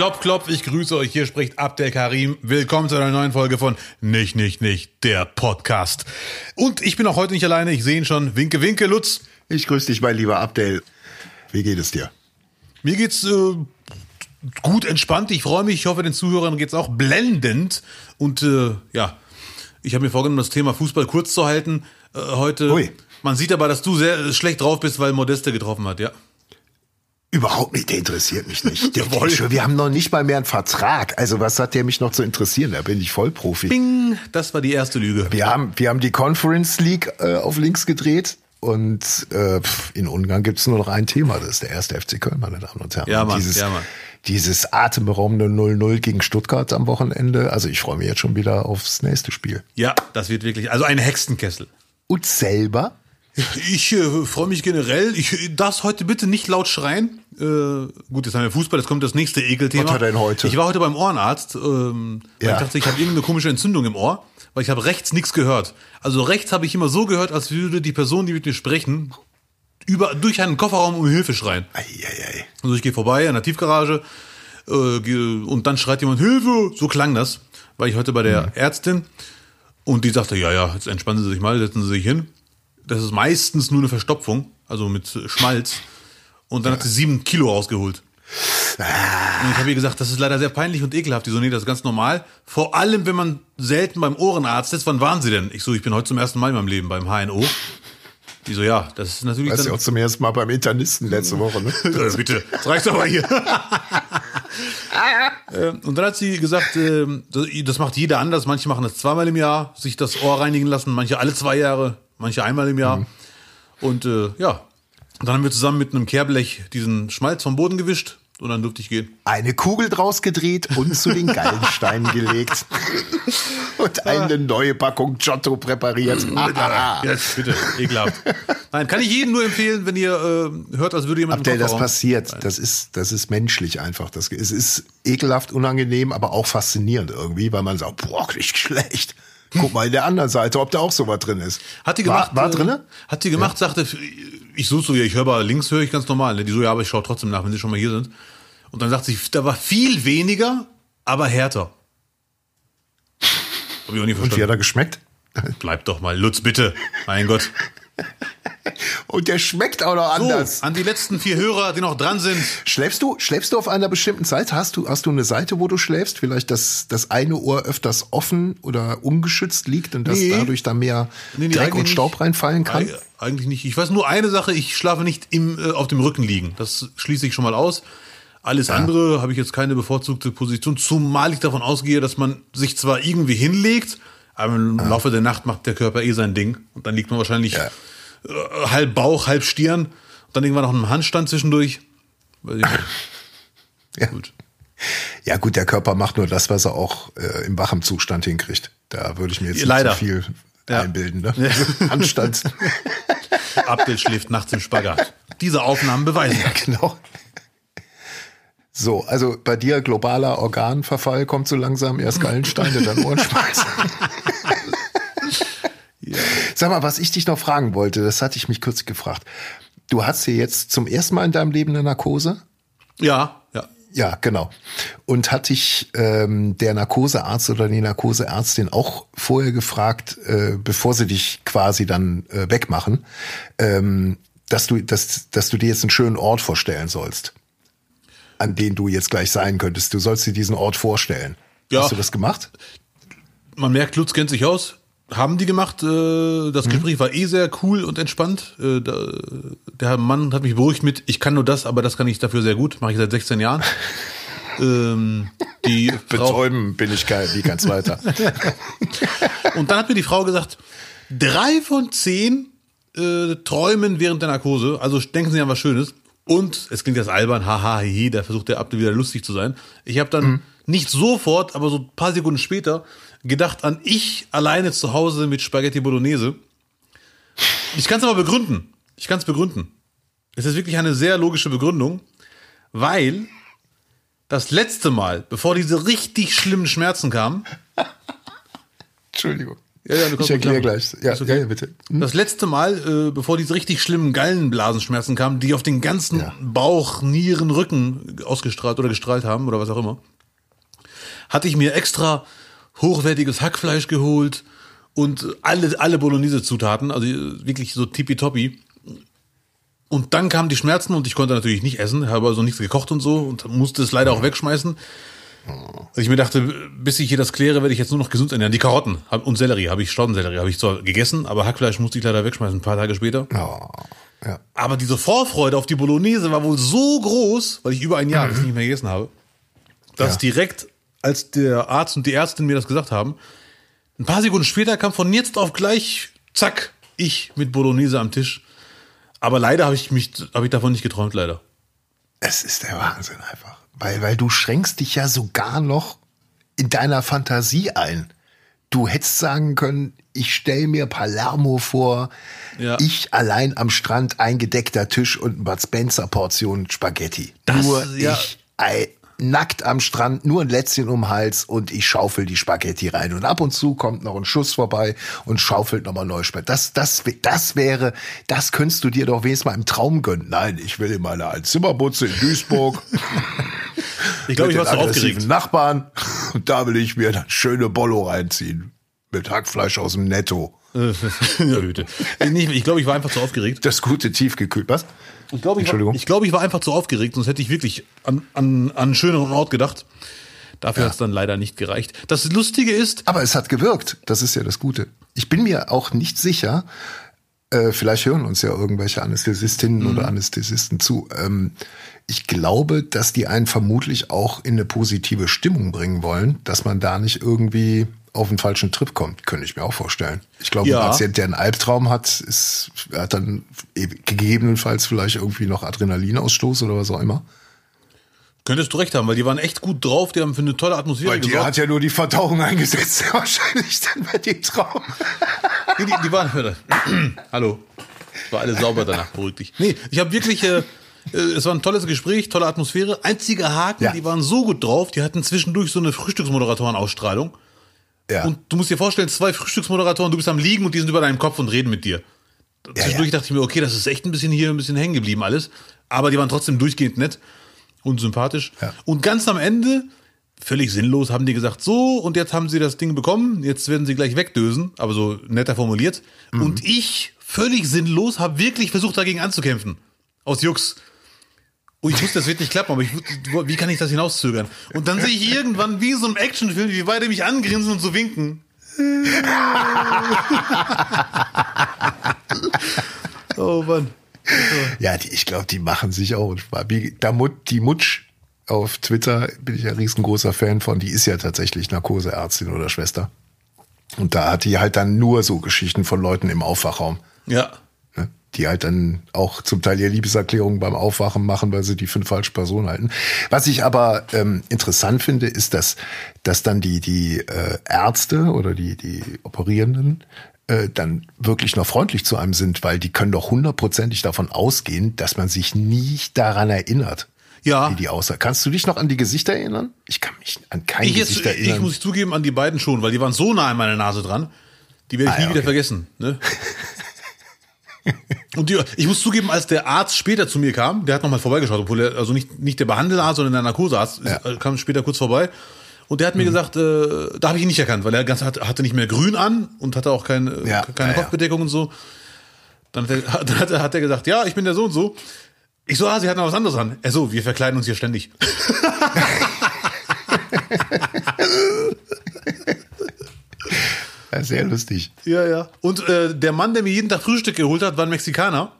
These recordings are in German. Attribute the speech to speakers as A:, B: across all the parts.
A: Klopf, klopf, ich grüße euch. Hier spricht Abdel Karim. Willkommen zu einer neuen Folge von Nicht, Nicht, Nicht, der Podcast. Und ich bin auch heute nicht alleine. Ich sehe ihn schon. Winke, winke, Lutz.
B: Ich grüße dich, mein lieber Abdel. Wie geht es dir?
A: Mir geht's äh, gut entspannt. Ich freue mich. Ich hoffe, den Zuhörern geht's auch blendend. Und äh, ja, ich habe mir vorgenommen, das Thema Fußball kurz zu halten äh, heute.
B: Ui.
A: Man sieht aber, dass du sehr schlecht drauf bist, weil Modeste getroffen hat, ja.
B: Überhaupt nicht, der interessiert mich nicht. Der
A: Jawohl.
B: Schwör, Wir haben noch nicht mal mehr einen Vertrag. Also was hat der mich noch zu interessieren? Da bin ich Vollprofi.
A: Bing, das war die erste Lüge.
B: Wir haben, wir haben die Conference League äh, auf links gedreht. Und äh, in Ungarn gibt's nur noch ein Thema, das ist der erste FC Köln, meine Damen und Herren.
A: Ja, Mann,
B: dieses,
A: ja, Mann.
B: dieses atemberaubende 0-0 gegen Stuttgart am Wochenende. Also ich freue mich jetzt schon wieder aufs nächste Spiel.
A: Ja, das wird wirklich, also ein Hexenkessel.
B: Und selber?
A: Ich äh, freue mich generell. Ich darf heute bitte nicht laut schreien. Äh, gut, jetzt haben wir Fußball, jetzt kommt das nächste Ekelthema.
B: Was hat er denn heute?
A: Ich war heute beim Ohrenarzt. Ähm, weil
B: Ja.
A: Ich dachte, ich habe irgendeine komische Entzündung im Ohr, weil ich habe rechts nichts gehört. Also rechts habe ich immer so gehört, als würde die Person, die mit mir sprechen, über, durch einen Kofferraum um Hilfe schreien.
B: Eieiei.
A: Also ich gehe vorbei an der Tiefgarage äh, und dann schreit jemand Hilfe. So klang das. War ich heute bei der Ärztin und die sagte, ja, ja, jetzt entspannen Sie sich mal, setzen Sie sich hin. Das ist meistens nur eine Verstopfung, also mit Schmalz. Und dann hat sie sieben Kilo rausgeholt. Und ich habe ihr gesagt, das ist leider sehr peinlich und ekelhaft. Die so, nee, das ist ganz normal. Vor allem, wenn man selten beim Ohrenarzt ist. Wann waren Sie denn? Ich so, ich bin heute zum ersten Mal in meinem Leben beim HNO. Die so, ja, das ist natürlich
B: du
A: dann...
B: auch zum ersten Mal beim Internisten letzte Woche, ne?
A: Äh, bitte, das reicht aber hier. Ähm, und dann hat sie gesagt, ähm, das- das macht jeder anders. Manche machen das zweimal im Jahr, sich das Ohr reinigen lassen, manche alle zwei Jahre, manche einmal im Jahr. Und äh, ja, und dann haben wir zusammen mit einem Kehrblech diesen Schmalz vom Boden gewischt und dann durfte ich gehen.
B: Eine Kugel draus gedreht und zu den Gallensteinen gelegt. Und eine neue Packung Giotto präpariert. Ah,
A: Jetzt, bitte, ekelhaft. Nein, kann ich jedem nur empfehlen, wenn ihr äh, hört, als würde jemand
B: Abdel, das passiert. Das ist, das ist menschlich einfach. Das, es ist ekelhaft, unangenehm, aber auch faszinierend irgendwie, weil man sagt, boah, nicht schlecht. Guck mal in der anderen Seite, ob da auch sowas drin ist.
A: Hat die gemacht?
B: War, war
A: äh,
B: drinne?
A: Hat die gemacht, sagte, ich so so, ja, ich höre aber links höre ich ganz normal. Ne? Die so, ja, aber ich schaue trotzdem nach, wenn sie schon mal hier sind. Und dann sagt sie, da war viel weniger, aber härter. Hab ich auch nie
B: Und wie hat
A: verstanden.
B: er geschmeckt?
A: Bleib doch mal, Lutz, bitte. Mein Gott.
B: Und der schmeckt auch noch
A: So,
B: anders.
A: an die letzten vier Hörer, die noch dran sind.
B: Schläfst du, schläfst du auf einer bestimmten Seite? Hast du, hast du eine Seite, wo du schläfst? Vielleicht, dass das eine Ohr öfters offen oder ungeschützt liegt und dass
A: Nee.
B: dadurch da mehr
A: Nee, nee,
B: Dreck und Staub
A: nicht.
B: reinfallen kann?
A: Eig- Eigentlich nicht. Ich weiß nur eine Sache, ich schlafe nicht im, äh, auf dem Rücken liegen. Das schließe ich schon mal aus. Alles andere habe ich jetzt keine bevorzugte Position, zumal ich davon ausgehe, dass man sich zwar irgendwie hinlegt, aber im Laufe der Nacht macht der Körper eh sein Ding. Und dann liegt man wahrscheinlich
B: Ja.
A: Äh, halb Bauch, halb Stirn. Dann irgendwann noch einen Handstand zwischendurch. Nicht.
B: Ja.
A: Gut.
B: Ja gut, der Körper macht nur das, was er auch äh, im wachen Zustand hinkriegt. Da würde ich mir jetzt nicht
A: Leider.
B: so viel
A: Ja.
B: einbilden. Ne? Handstand.
A: Abdel schläft nachts im Spagat. Diese Aufnahmen beweisen.
B: ja, genau. So, also bei dir globaler Organverfall kommt so langsam, erst Gallensteine, dann Ohrenschmalz. Sag mal, was ich dich noch fragen wollte, das hatte ich mich kürzlich gefragt. Du hast hier jetzt zum ersten Mal in deinem Leben eine Narkose?
A: Ja, ja.
B: Ja, genau. Und hat dich ähm, der Narkosearzt oder die Narkoseärztin auch vorher gefragt, äh, bevor sie dich quasi dann äh, wegmachen, ähm, dass du, dass, dass du dir jetzt einen schönen Ort vorstellen sollst, an den du jetzt gleich sein könntest. Du sollst dir diesen Ort vorstellen.
A: Ja.
B: Hast du das gemacht?
A: man merkt, Lutz kennt sich aus. Haben die gemacht. Äh, das Gespräch war eh sehr cool und entspannt. Äh, der Mann hat mich beruhigt mit, ich kann nur das, aber das kann ich dafür sehr gut. Mache ich seit 16 Jahren. ähm, die
B: Betäuben bin ich kein, wie kein Zweiter.
A: und dann hat mir die Frau gesagt, drei von zehn äh, träumen während der Narkose. Also denken Sie an was Schönes. Und es klingt jetzt albern, haha, hihi, da versucht der Abdel wieder lustig zu sein. Ich habe dann nicht sofort, aber so ein paar Sekunden später gedacht an ich alleine zu Hause mit Spaghetti Bolognese. Ich kann es aber begründen. Ich kann es begründen. Es ist wirklich eine sehr logische Begründung, weil das letzte Mal, bevor diese richtig schlimmen Schmerzen kamen,
B: Entschuldigung.
A: Ja, ja,
B: ich erkläre gleich. Ja,
A: okay.
B: ja, bitte. Hm?
A: Das letzte Mal, äh, bevor diese richtig schlimmen Gallenblasenschmerzen kamen, die auf den ganzen. Bauch, Nieren, Rücken ausgestrahlt oder gestrahlt haben oder was auch immer, hatte ich mir extra hochwertiges Hackfleisch geholt und alle, alle Bolognese-Zutaten, also äh, wirklich so tippitoppi. Und dann kamen die Schmerzen und ich konnte natürlich nicht essen, habe also nichts gekocht und so und musste es leider auch wegschmeißen. Also ich mir dachte, bis ich hier das kläre, werde ich jetzt nur noch gesund ernähren. Die Karotten und Sellerie habe ich, Staudensellerie habe ich zwar gegessen, aber Hackfleisch musste ich leider wegschmeißen, ein paar Tage später.
B: Oh, ja.
A: Aber diese Vorfreude auf die Bolognese war wohl so groß, weil ich über ein Jahr das nicht mehr gegessen habe, dass
B: Ja.
A: direkt, als der Arzt und die Ärztin mir das gesagt haben, ein paar Sekunden später kam von jetzt auf gleich, zack, ich mit Bolognese am Tisch. Aber leider habe ich mich, habe ich davon nicht geträumt, leider.
B: Es ist der Wahnsinn einfach. Weil, weil du schränkst dich ja sogar noch in deiner Fantasie ein. Du hättest sagen können, ich stelle mir Palermo vor,
A: Ja.
B: ich allein am Strand, eingedeckter Tisch und ein Bud Spencer Portion Spaghetti.
A: Das-
B: nur
A: ja.
B: ich nackt am Strand, nur ein Lätzchen um Hals und ich schaufel die Spaghetti rein. Und ab und zu kommt noch ein Schuss vorbei und schaufelt nochmal Neuspät. Das, das, das wäre, das könntest du dir doch wenigstens mal im Traum gönnen. Nein, ich will in meiner Einzimmerbutze in Duisburg.
A: Ich glaube, ich war
B: aggressiven
A: aufgeregt.
B: Nachbarn. Und da will ich mir dann schöne Bollo reinziehen. Mit Hackfleisch aus dem Netto.
A: ja, ich glaube, ich war einfach zu aufgeregt.
B: Das gute tiefgekühlt. Was?
A: Ich glaube, ich, war- ich, glaube, ich war einfach zu aufgeregt, sonst hätte ich wirklich an, an, an einen schöneren Ort gedacht. Dafür hat es dann leider nicht gereicht. Das Lustige ist,
B: Aber es hat gewirkt. Das ist ja das Gute. Ich bin mir auch nicht sicher, äh, vielleicht hören uns ja irgendwelche Anästhesistinnen oder Anästhesisten zu. Ähm, ich glaube, dass die einen vermutlich auch in eine positive Stimmung bringen wollen, dass man da nicht irgendwie auf den falschen Trip kommt, könnte ich mir auch vorstellen. Ich glaube,
A: Ja.
B: ein Patient, der einen Albtraum hat, ist, hat dann e- gegebenenfalls vielleicht irgendwie noch Adrenalinausstoß oder was auch immer.
A: könntest du recht haben, weil die waren echt gut drauf, die haben für eine tolle Atmosphäre
B: Bei dir
A: gesorgt.
B: hat ja nur die Verdauung eingesetzt, wahrscheinlich dann bei dem Traum.
A: Nee, die, die waren. Hallo. War alles sauber danach, beruhig dich. Nee, ich habe wirklich. Äh, äh, es war ein tolles Gespräch, tolle Atmosphäre. Einziger Haken,
B: Ja.
A: die waren so gut drauf, die hatten zwischendurch so eine Frühstücksmoderatoren-Ausstrahlung.
B: Ja.
A: Und du musst dir vorstellen, zwei Frühstücksmoderatoren, du bist am Liegen und die sind über deinem Kopf und reden mit dir. Zwischendurch
B: ja.
A: dachte ich mir, okay, das ist echt ein bisschen hier, ein bisschen hängen geblieben alles. Aber die waren trotzdem durchgehend nett und sympathisch. Und ganz am Ende, völlig sinnlos, haben die gesagt, so, und jetzt haben sie das Ding bekommen, jetzt werden sie gleich wegdösen, aber so netter formuliert.
B: Mhm.
A: Und ich, völlig sinnlos, habe wirklich versucht, dagegen anzukämpfen. Aus Jux. Und ich wusste, das wird nicht klappen, aber ich, wie kann ich das hinauszögern? Und dann sehe ich irgendwann, wie in so einem Actionfilm, wie beide mich angrinsen und so winken. oh Mann.
B: Ja, die, ich glaube, die machen sich auch. Spaß. Wie- Da Mut, die Mutsch auf Twitter bin ich ja riesengroßer Fan von. Die ist ja tatsächlich Narkoseärztin oder Schwester. Und da hat die halt dann nur so Geschichten von Leuten im Aufwachraum.
A: Ja.
B: Die halt dann auch zum Teil ihre Liebeserklärung beim Aufwachen machen, weil sie die für eine falsche Person halten. Was ich aber ähm, interessant finde, ist, dass, dass dann die, die äh, Ärzte oder die, die Operierenden äh, dann wirklich noch freundlich zu einem sind, weil die können doch hundertprozentig davon ausgehen, dass man sich nicht daran erinnert.
A: Ja.
B: Wie die aussah. Kannst du dich noch an die Gesichter erinnern? Ich kann mich an kein
A: Ich, jetzt,
B: Gesicht
A: ich
B: erinnern.
A: muss zugeben, an die beiden schon, weil die waren so nah an meiner Nase dran. Die werde ich
B: Ah,
A: nie
B: ja,
A: wieder
B: okay.
A: vergessen. Ne? Und die, ich muss zugeben, als der Arzt später zu mir kam, der hat nochmal vorbeigeschaut, obwohl er, also nicht, nicht der Behandelarzt, sondern der Narkosearzt,
B: Ja. Mhm.
A: äh, kam später kurz vorbei. Und der hat mir gesagt, äh, da habe ich ihn nicht erkannt, weil er ganz, hat, hatte nicht mehr grün an und hatte auch kein, äh,
B: Ja,
A: keine
B: ja.
A: Kopfbedeckung und so. Dann hat, er, dann hat, er, hat er gesagt, ja, ich bin der so und so. Ich so, ah, sie hat noch was anderes an. Er so, wir verkleiden uns hier ständig.
B: Ja, sehr lustig.
A: Ja, ja. Und äh, der Mann, der mir jeden Tag Frühstück geholt hat, war ein Mexikaner.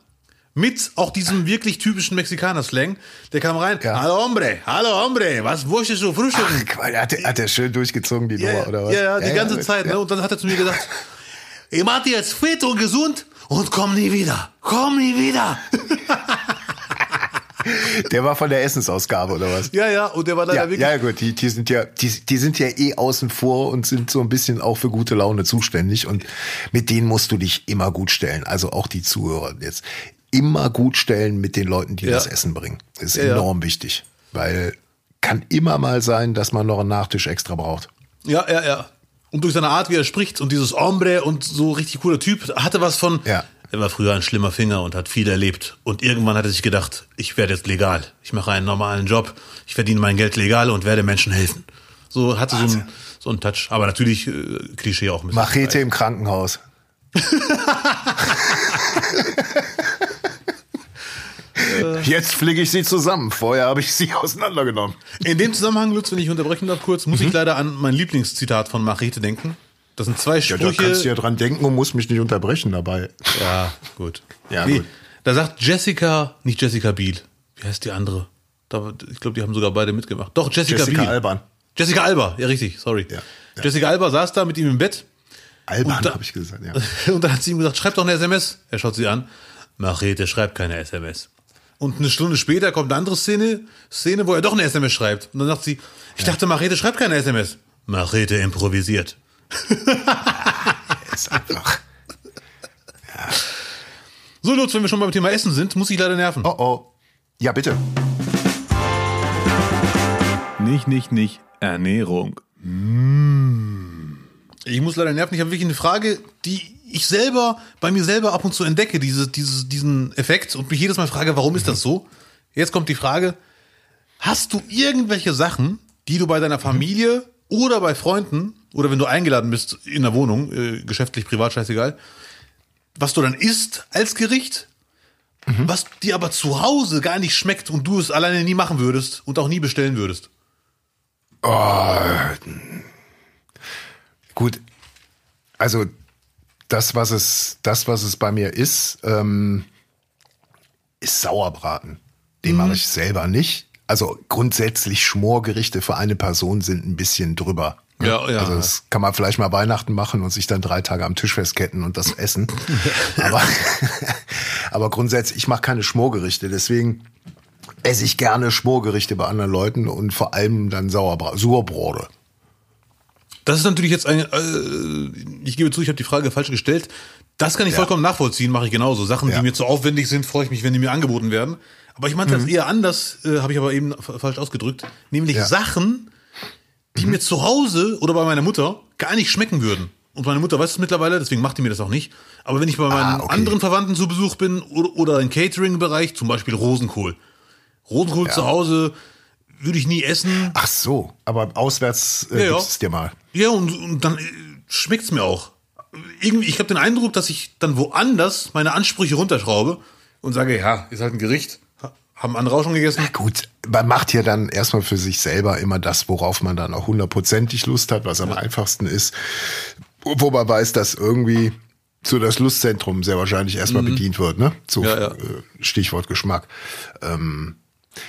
A: Mit auch diesem wirklich typischen Mexikaner-Slang. Der kam rein.
B: Ja.
A: Hallo Hombre, hallo Hombre, was möchtest du frühstücken?
B: Ach, hat, er- hat er schön durchgezogen, die
A: ja,
B: Nummer, oder was?
A: ja, ja, die ganze
B: gut.
A: Zeit. Ne? Und dann hat er zu mir gesagt, ich mach dir jetzt fit und gesund und komm nie wieder. Komm nie wieder.
B: Der war von der Essensausgabe, oder was?
A: ja, ja. Und der war leider
B: Ja,
A: wirklich.
B: ja gut, die, die sind ja, die, die sind ja eh außen vor und sind so ein bisschen auch für gute Laune zuständig und mit denen musst du dich immer gut stellen. Also auch die Zuhörer jetzt immer gut stellen mit den Leuten, die
A: Ja.
B: das Essen bringen. Das ist
A: Ja,
B: enorm wichtig, weil kann immer mal sein, dass man noch einen Nachtisch extra braucht.
A: Ja, ja, ja. Und durch seine Art, wie er spricht und dieses Hombre und so richtig cooler Typ, hatte was von,
B: Ja.
A: Er war früher ein schlimmer Finger und hat viel erlebt. Und irgendwann hat er sich gedacht, ich werde jetzt legal. Ich mache einen normalen Job, ich verdiene mein Geld legal und werde Menschen helfen. So hatte so ein, so ein Touch. Aber natürlich äh, Klischee auch ein bisschen.
B: Machete im Krankenhaus. Jetzt fliege ich sie zusammen. Vorher habe ich sie auseinandergenommen.
A: In dem Zusammenhang, Lutz, wenn ich unterbrechen darf kurz, muss ich leider an mein Lieblingszitat von Machete denken. Das sind zwei
B: Mhm. Ja, da
A: Sprüche.
B: kannst du ja dran denken und musst mich nicht unterbrechen dabei.
A: Ja, gut.
B: Ja, gut.
A: Da sagt Jessica, nicht Jessica Biel. Wie heißt die andere? Da, ich glaube, die haben sogar beide mitgemacht. Doch, Jessica,
B: Jessica
A: Biel.
B: Alban.
A: Jessica Alba, ja richtig, sorry.
B: Ja, ja.
A: Jessica Alba saß da mit ihm im Bett
B: Alban, habe ich gesagt, ja.
A: und dann hat sie ihm gesagt, schreib doch eine SMS. Er schaut sie an. Machete, schreib keine SMS. Und eine Stunde später kommt eine andere Szene, Szene, wo er doch eine SMS schreibt. Und dann sagt sie, ich dachte, Machete schreibt keine SMS. Machete improvisiert.
B: Ist einfach.
A: So, Lutz, wenn wir schon beim Thema Essen sind, muss ich leider nerven.
B: Oh oh. Ja, bitte.
A: Nicht, nicht, nicht. Ernährung. Ich muss leider nerven. Ich habe wirklich eine Frage, die ich selber bei mir selber ab und zu entdecke, diese, diese, diesen Effekt und mich jedes Mal frage, warum ist das so? Jetzt kommt die Frage, hast du irgendwelche Sachen, die du bei deiner Familie oder bei Freunden oder wenn du eingeladen bist in der Wohnung, äh, geschäftlich, privat, scheißegal, was du dann isst als Gericht, was dir aber zu Hause gar nicht schmeckt und du es alleine nie machen würdest und auch nie bestellen würdest?
B: Gut. Also das, was es, das, was es bei mir ist, ähm, ist Sauerbraten. Den mache ich selber nicht. Also grundsätzlich Schmorgerichte für eine Person sind ein bisschen drüber. Ne?
A: Ja, ja.
B: Also das kann man vielleicht mal Weihnachten machen und sich dann drei Tage am Tisch festketten und das essen. aber, aber grundsätzlich, ich mache keine Schmorgerichte, deswegen esse ich gerne Schmorgerichte bei anderen Leuten und vor allem dann Sauerbra Sauerbrote.
A: Das ist natürlich jetzt ein, äh, ich gebe zu, ich habe die Frage falsch gestellt. Das kann ich vollkommen nachvollziehen, mache ich genauso. Sachen,
B: Ja.
A: die mir zu aufwendig sind, freue ich mich, wenn die mir angeboten werden. Aber ich meinte das eher anders, äh, habe ich aber eben falsch ausgedrückt. Nämlich
B: Ja.
A: Sachen, die mir zu Hause oder bei meiner Mutter gar nicht schmecken würden. Und meine Mutter weiß es mittlerweile, deswegen macht die mir das auch nicht. Aber wenn ich bei meinen
B: okay.
A: anderen Verwandten zu Besuch bin oder, oder im Catering-Bereich, zum Beispiel Rosenkohl. Rosenkohl zu Hause würde ich nie essen.
B: Ach so, aber auswärts äh,
A: Ja, ja.
B: es dir mal.
A: Ja, und, und dann äh, schmeckt's mir auch. Irgendwie, ich habe den Eindruck, dass ich dann woanders meine Ansprüche runterschraube und sage, ja, ist halt ein Gericht. Ha- Haben andere auch schon gegessen?
B: Gut, man macht ja dann erstmal für sich selber immer das, worauf man dann auch hundertprozentig Lust hat, was am einfachsten ist. Wo man weiß, dass irgendwie so das Lustzentrum sehr wahrscheinlich erstmal bedient wird, ne? So
A: Mhm. Ja, ja.
B: Äh, Stichwort Geschmack. Ähm,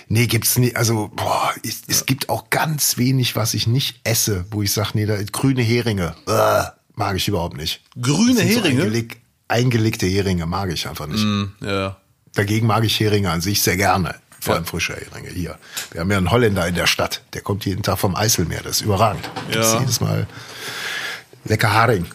B: nee, gibt's nie, also boah, es, es gibt auch ganz wenig, was ich nicht esse, wo ich sage, nee, da grüne Heringe, äh, mag ich überhaupt nicht.
A: Grüne
B: sind so
A: Heringe?
B: eingeleg, eingelegte Heringe mag ich einfach nicht.
A: Ja.
B: Dagegen mag ich Heringe an sich sehr gerne. Vor allem frische Heringe hier. Wir haben ja einen Holländer in der Stadt. Der kommt jeden Tag vom Eiselmeer. Das ist überragend. Das ist
A: Ja.
B: jedes Mal lecker Haring.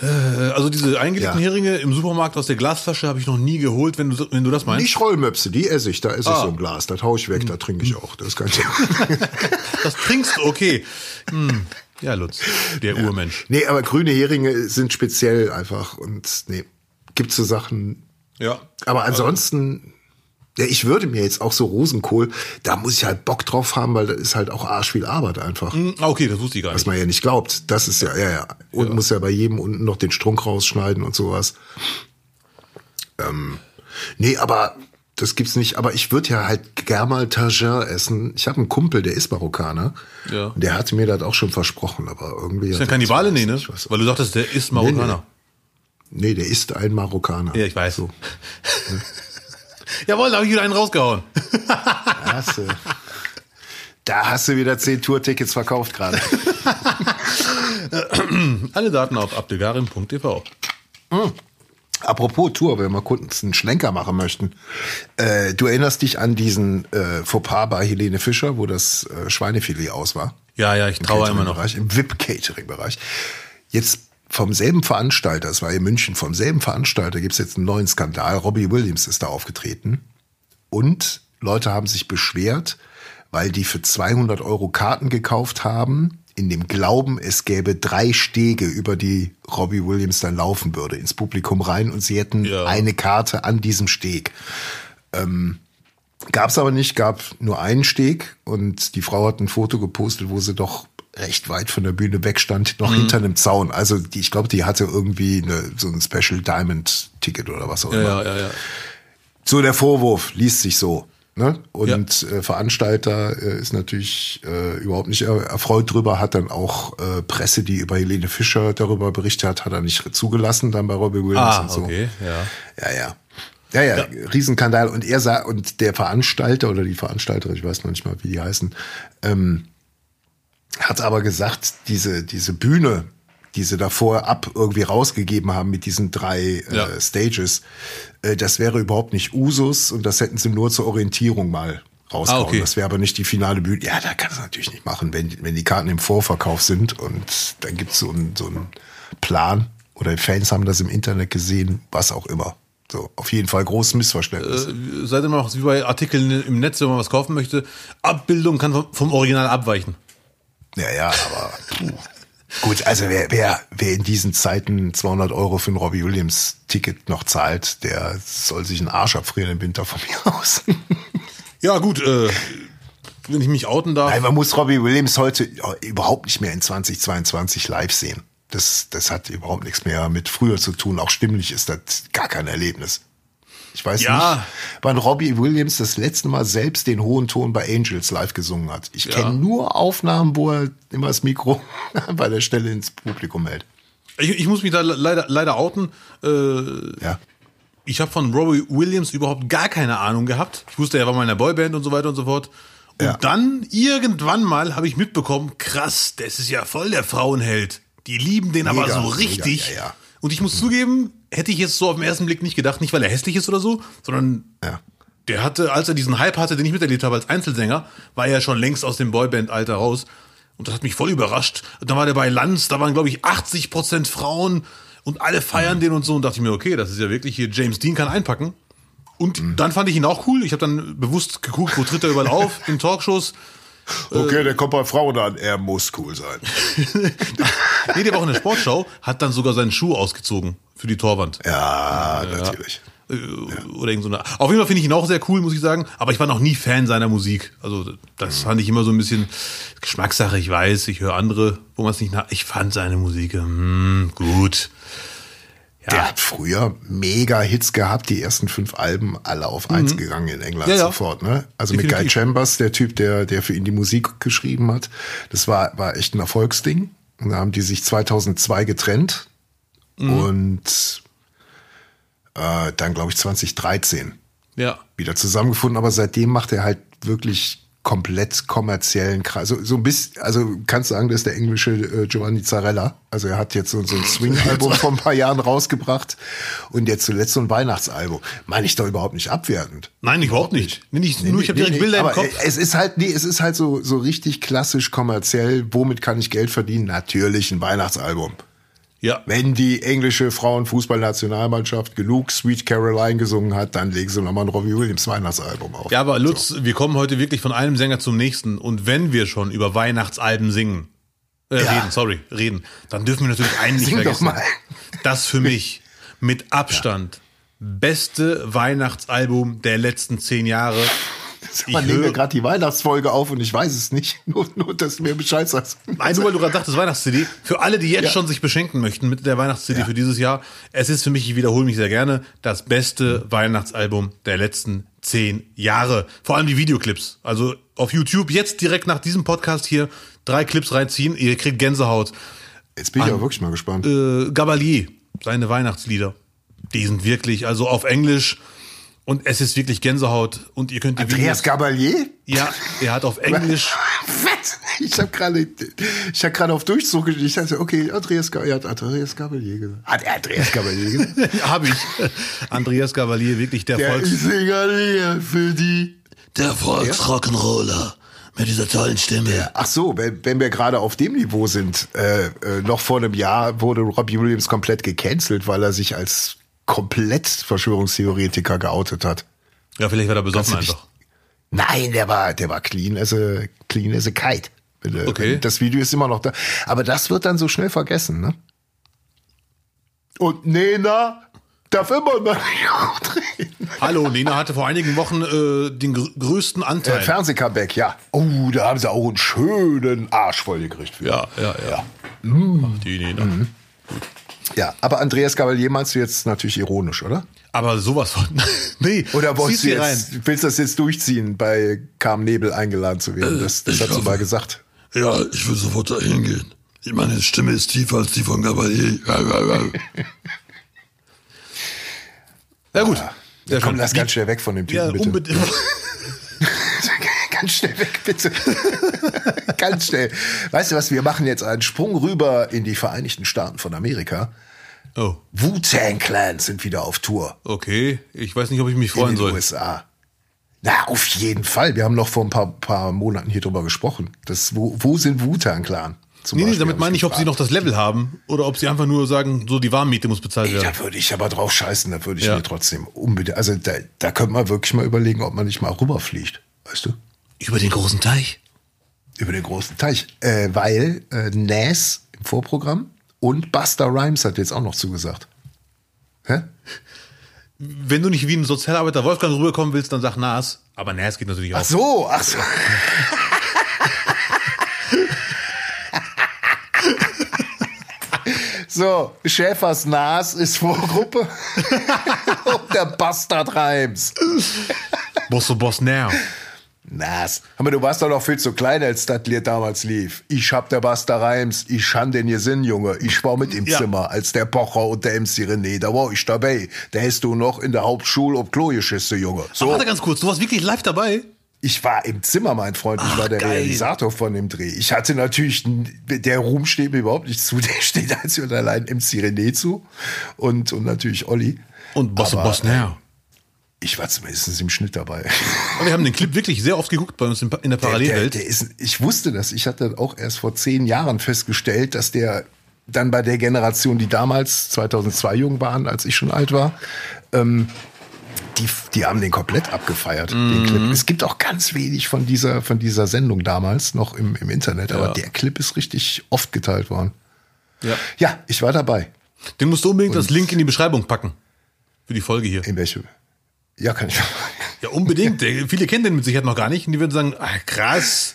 A: Äh, Also diese eingelegten
B: Ja.
A: Heringe im Supermarkt aus der Glasflasche habe ich noch nie geholt, wenn du, wenn du das meinst.
B: Nicht Rollmöpse, die esse ich. Da esse ich
A: Ah.
B: so ein Glas. Das hau ich weg, da trinke ich auch. Das ist kein Thema.
A: Das trinkst du, okay. Hm. Ja, Lutz, der Urmensch.
B: nee, aber grüne Heringe sind speziell einfach. Und nee, gibt so Sachen.
A: Ja.
B: Aber ansonsten, ja, ich würde mir jetzt auch so Rosenkohl, da muss ich halt Bock drauf haben, weil das ist halt auch arsch viel Arbeit einfach.
A: Hm, ah, okay, das wusste ich gar
B: Was
A: nicht.
B: man ja nicht glaubt. Das ist ja, ja, ja. Und muss ja bei jedem unten noch den Strunk rausschneiden und sowas. Ähm, nee, aber das gibt's nicht. Aber ich würde ja halt gern mal Tagin essen. Ich habe einen Kumpel, der ist Marokkaner.
A: Ja.
B: Und der hatte mir das auch schon versprochen, aber irgendwie.
A: Ist ja Kannibale, nee, ne? Weil du sagtest, der ist Marokkaner.
B: Nee, der ist ein Marokkaner.
A: Ja, ich weiß.
B: So.
A: Jawohl, da habe ich wieder einen rausgehauen.
B: Da hast du, da hast du wieder zehn Tourtickets verkauft gerade.
A: Alle Daten auf abdelgarim.tv.
B: Apropos Tour, wenn wir mal kurz einen Schlenker machen möchten. Äh, du erinnerst dich an diesen äh, Fauxpas bei Helene Fischer, wo das äh, Schweinefilet aus war?
A: Ja, ja, ich traue immer noch.
B: Im VIP-Catering-Bereich. Jetzt vom selben Veranstalter, es war in München, vom selben Veranstalter gibt's jetzt einen neuen Skandal. Robbie Williams ist da aufgetreten. Und Leute haben sich beschwert, weil die für 200 Euro Karten gekauft haben, in dem Glauben, es gäbe drei Stege, über die Robbie Williams dann laufen würde, ins Publikum rein und sie hätten
A: Ja.
B: eine Karte an diesem Steg. Ähm, gab es aber nicht, gab nur einen Steg und die Frau hat ein Foto gepostet, wo sie doch recht weit von der Bühne weg stand,
A: Mhm.
B: noch hinter einem Zaun. Also die, ich glaube, die hatte irgendwie eine, so ein Special Diamond Ticket oder was auch immer.
A: Ja, ja, ja.
B: So der Vorwurf liest sich so. Ne? Und äh, Veranstalter äh, ist natürlich äh, überhaupt nicht er erfreut drüber, hat dann auch äh, Presse, die über Helene Fischer darüber berichtet hat, hat er nicht zugelassen dann bei Robbie Williams
A: Ah,
B: und so.
A: okay, ja.
B: Ja, ja. Ja, ja, Riesenskandal. Und er sah, und der Veranstalter oder die Veranstalterin, ich weiß noch nicht mal, wie die heißen, ähm, hat aber gesagt, diese, diese Bühne, die sie davor ab irgendwie rausgegeben haben mit diesen drei
A: Ja.
B: äh, Stages, äh, das wäre überhaupt nicht Usus und das hätten sie nur zur Orientierung mal rausgehauen.
A: Ah, okay.
B: Das wäre aber nicht die finale Bühne. Ja, da kann es natürlich nicht machen, wenn, wenn die Karten im Vorverkauf sind und dann gibt's so einen so einen Plan oder Fans haben das im Internet gesehen, was auch immer. So, auf jeden Fall großes Missverständnis.
A: Äh, Seid immer noch wie bei Artikeln im Netz, wenn man was kaufen möchte. Abbildung kann vom- vom Original abweichen.
B: Ja, ja, aber puh. gut, also wer, wer, wer in diesen Zeiten 200 Euro für ein Robbie Williams Ticket noch zahlt, der soll sich einen Arsch abfrieren im Winter von mir aus.
A: Ja, gut, äh, wenn ich mich outen darf.
B: Nein, man muss Robbie Williams heute überhaupt nicht mehr in 2022 live sehen. Das, das hat überhaupt nichts mehr mit früher zu tun. Auch stimmlich ist das gar kein Erlebnis. Ich weiß
A: Ja.
B: nicht, wann Robbie Williams das letzte Mal selbst den hohen Ton bei Angels live gesungen hat. Ich
A: Ja.
B: kenne nur Aufnahmen, wo er immer das Mikro bei der Stelle ins Publikum hält.
A: Ich, ich muss mich da le- leider, leider outen. Äh,
B: Ja.
A: ich habe von Robbie Williams überhaupt gar keine Ahnung gehabt. Ich wusste, er war mal in der Boyband und so weiter und so fort. Und
B: Ja.
A: dann irgendwann mal habe ich mitbekommen, krass, das ist ja voll der Frauenheld. Die lieben den aber
B: Mega,
A: so
B: mega,
A: richtig.
B: ja, ja.
A: Und ich muss zugeben, hätte ich jetzt so auf den ersten Blick nicht gedacht, nicht weil er hässlich ist oder so, sondern
B: Ja.
A: der hatte, als er diesen Hype hatte, den ich miterlebt habe als Einzelsänger, war er schon längst aus dem Boyband-Alter raus. Und das hat mich voll überrascht. Und dann war der bei Lanz, da waren, glaube ich, 80 Prozent Frauen und alle feiern den und so. Und dachte ich mir, okay, das ist ja wirklich hier, James Dean kann einpacken. Und dann fand ich ihn auch cool. Ich habe dann bewusst geguckt, wo tritt er überall auf, in Talkshows.
B: Okay, der kommt bei Frauen an. Er muss cool sein.
A: Nee, der war auch in der Sportschau, hat dann sogar seinen Schuh ausgezogen für die Torwand.
B: Ja, natürlich.
A: Äh, Oder irgend so eine. Auf jeden Fall finde ich ihn auch sehr cool, muss ich sagen. Aber ich war noch nie Fan seiner Musik. Also das fand ich immer so ein bisschen Geschmackssache. Ich weiß, ich höre andere, wo man es nicht nach. Ich fand seine Musik hm, gut.
B: Der hat früher mega Hits gehabt, die ersten fünf Alben alle auf eins gegangen in England
A: Mhm. Ja, ja.
B: sofort. Ne? Also mit Guy
A: Definitiv.
B: Chambers, der Typ, der, der für ihn die Musik geschrieben hat. Das war, war echt ein Erfolgsding. Und da haben die sich 2002 getrennt
A: Mhm.
B: und äh, dann, glaube ich, 2013
A: Ja.
B: wieder zusammengefunden, aber seitdem macht er halt wirklich komplett kommerziellen Kreis. So, so ein bisschen, also kannst du sagen, das ist der englische äh, Giovanni Zarella. Also er hat jetzt so, so ein Swing-Album vor ein paar Jahren rausgebracht und jetzt zuletzt so ein Weihnachtsalbum. Meine ich doch überhaupt nicht abwertend.
A: Nein, überhaupt nicht. Nee, nicht nur, ich habe direkt Bilder im
B: aber
A: Kopf.
B: Es ist halt, nee, es ist halt so, so richtig klassisch kommerziell. Womit kann ich Geld verdienen? Natürlich ein Weihnachtsalbum.
A: Ja.
B: Wenn die englische Frauenfußballnationalmannschaft genug Sweet Caroline gesungen hat, dann legen sie nochmal ein Robbie Williams Weihnachtsalbum auf.
A: Ja, aber Lutz, wir kommen heute wirklich von einem Sänger zum nächsten. Und wenn wir schon über Weihnachtsalben singen, äh,
B: Ja.
A: reden, sorry, reden, dann dürfen wir natürlich einen nicht
B: Sing doch
A: vergessen.
B: mal.
A: Das für mich mit Abstand beste Weihnachtsalbum der letzten zehn Jahre.
B: Man nehmen
A: höre-
B: gerade die Weihnachtsfolge auf und ich weiß es nicht. Nur, nur dass du mir Bescheid sagst.
A: Nein, nur weil du gerade sagtest, Weihnachts-CD. Für alle, die jetzt
B: Ja.
A: schon sich beschenken möchten mit der Weihnachts-CD für dieses Jahr, es ist für mich, ich wiederhole mich sehr gerne, das beste Weihnachtsalbum der letzten zehn Jahre. Vor allem die Videoclips. Also auf YouTube jetzt direkt nach diesem Podcast hier drei Clips reinziehen, ihr kriegt Gänsehaut.
B: Jetzt bin ich aber wirklich mal gespannt.
A: Äh, Gabalier, seine Weihnachtslieder, die sind wirklich, also auf Englisch und es ist wirklich Gänsehaut und ihr könnt die
B: Andreas
A: Videos-
B: Gabalier?
A: Ja, er hat auf Englisch
B: Was? Ich habe gerade ich habe gerade auf Durchzug geschrieben. Ich dachte, okay, Andreas, er hat Andreas Gabalier gesagt. Hat er Andreas Gabalier gesagt?
A: habe ich. Andreas Gavalier, wirklich der,
B: Der
A: Volks...
B: Sänger für die.
C: Der Volksrock'n'Roller mit dieser tollen Stimme.
B: Ach so, wenn, wenn wir gerade auf dem Niveau sind, äh, äh, noch vor einem Jahr wurde Robbie Williams komplett gecancelt, weil er sich als komplett Verschwörungstheoretiker geoutet hat.
A: Ja, vielleicht war er besoffen einfach.
B: Nein, der war, der war clean as a, clean as a kite.
A: Okay.
B: das Video ist immer noch da. Aber das wird dann so schnell vergessen, ne? Und Nena darf immer noch auftreten.
A: Hallo, Nena hatte vor einigen Wochen äh, den gr größten
B: Äh,
A: Anteil.
B: Fernsehcomeback, ja. Oh, da haben sie auch einen schönen Arsch voll gekriegt. Für.
A: ja, ja, ja. Ach, Die Nena.
B: Ja, aber Andreas Gabalier meinst du jetzt natürlich ironisch, oder?
A: Aber sowas von. nee,
B: Oder wolltest du jetzt, willst du das jetzt durchziehen, bei Carmen Nebel eingeladen zu werden? Das, das
C: ich
B: hast du mal gesagt.
C: Ja, ich will sofort dahin gehen. Meine Stimme ist tiefer als die von Gabalier. Ja, ja, ja.
A: Ja, gut.
B: Ja,
A: Sehr
B: komm, lass ganz schnell weg von dem Typen,
A: Ja,
B: bitte.
A: unbedingt.
B: Ganz schnell weg, bitte. ganz schnell. Weißt du was, wir machen jetzt einen Sprung rüber in die Vereinigten Staaten von Amerika.
A: Oh,
B: Wu-Tang Clan sind wieder auf Tour
A: okay. Ich weiß nicht, ob ich mich
B: in
A: freuen
B: den
A: soll.
B: USA. Na, auf jeden Fall. Wir haben noch vor ein paar, paar Monaten hier drüber gesprochen. Das, wo, wo sind Wu-Tang Clan? Zum
A: Nee, nee, damit meine ich, ob sie noch das Level haben oder ob sie einfach nur sagen, so die Warmmiete muss bezahlt
B: Ey,
A: werden.
B: da würde ich aber drauf scheißen, da würde ich
A: Ja.
B: mir trotzdem unbedingt, also da, da könnte man wirklich mal überlegen, ob man nicht mal rüberfliegt, weißt du,
A: Über den großen Teich.
B: über den großen Teich, äh, weil äh, Nas im Vorprogramm und Buster Rhymes hat jetzt auch noch zugesagt. Hä?
A: Wenn du nicht wie ein Sozialarbeiter Wolfgang rüberkommen willst, dann sag Nas. Aber Nas geht natürlich
B: Ach
A: auch.
B: so, ach so. So, Schäfers Nas ist Vorgruppe und der Bastard Rhymes.
A: Boss so Boss now.
B: Nas. Aber du warst doch noch viel zu klein, als das Lied damals lief. Ich hab der Buster Rhymes, ich han den Sinn, Junge. Ich war mit im
A: Ja.
B: Zimmer, als der Pocher und der MC René, da war ich dabei. Da hast du noch in der Hauptschule ob Klo geschissen, Junge.
A: So.
B: So,
A: Warte ganz kurz, du warst wirklich live dabei?
B: ich war im Zimmer, mein Freund. Ich
A: Ach,
B: war der
A: geil.
B: Realisator von dem Dreh. Ich hatte natürlich, der Ruhm steht mir überhaupt nicht zu. Der steht einzig und allein MC René zu. Und, und natürlich Olli.
A: Und Boss so
B: Aber,
A: Boss now.
B: Ich war zumindest im Schnitt dabei.
A: Und wir haben den Clip wirklich sehr oft geguckt bei uns in, der
B: Der,
A: Parallelwelt.
B: der ist, ich wusste das. Ich hatte auch erst vor zehn Jahren festgestellt, dass der dann bei der Generation, die damals 2002 jung waren, als ich schon alt war, ähm, die, die haben den komplett abgefeiert, den Clip. Es gibt auch ganz wenig von dieser, von dieser Sendung damals noch im, im Internet, aber
A: Ja.
B: der Clip ist richtig oft geteilt worden.
A: ja.
B: Ja, ich war dabei.
A: Den musst du unbedingt das Link in die Beschreibung packen. Für die Folge hier.
B: In welche? Ja, kann ich.
A: Ja, unbedingt. Der- Viele kennen den mit Sicherheit noch gar nicht. Und die würden sagen, ah, krass.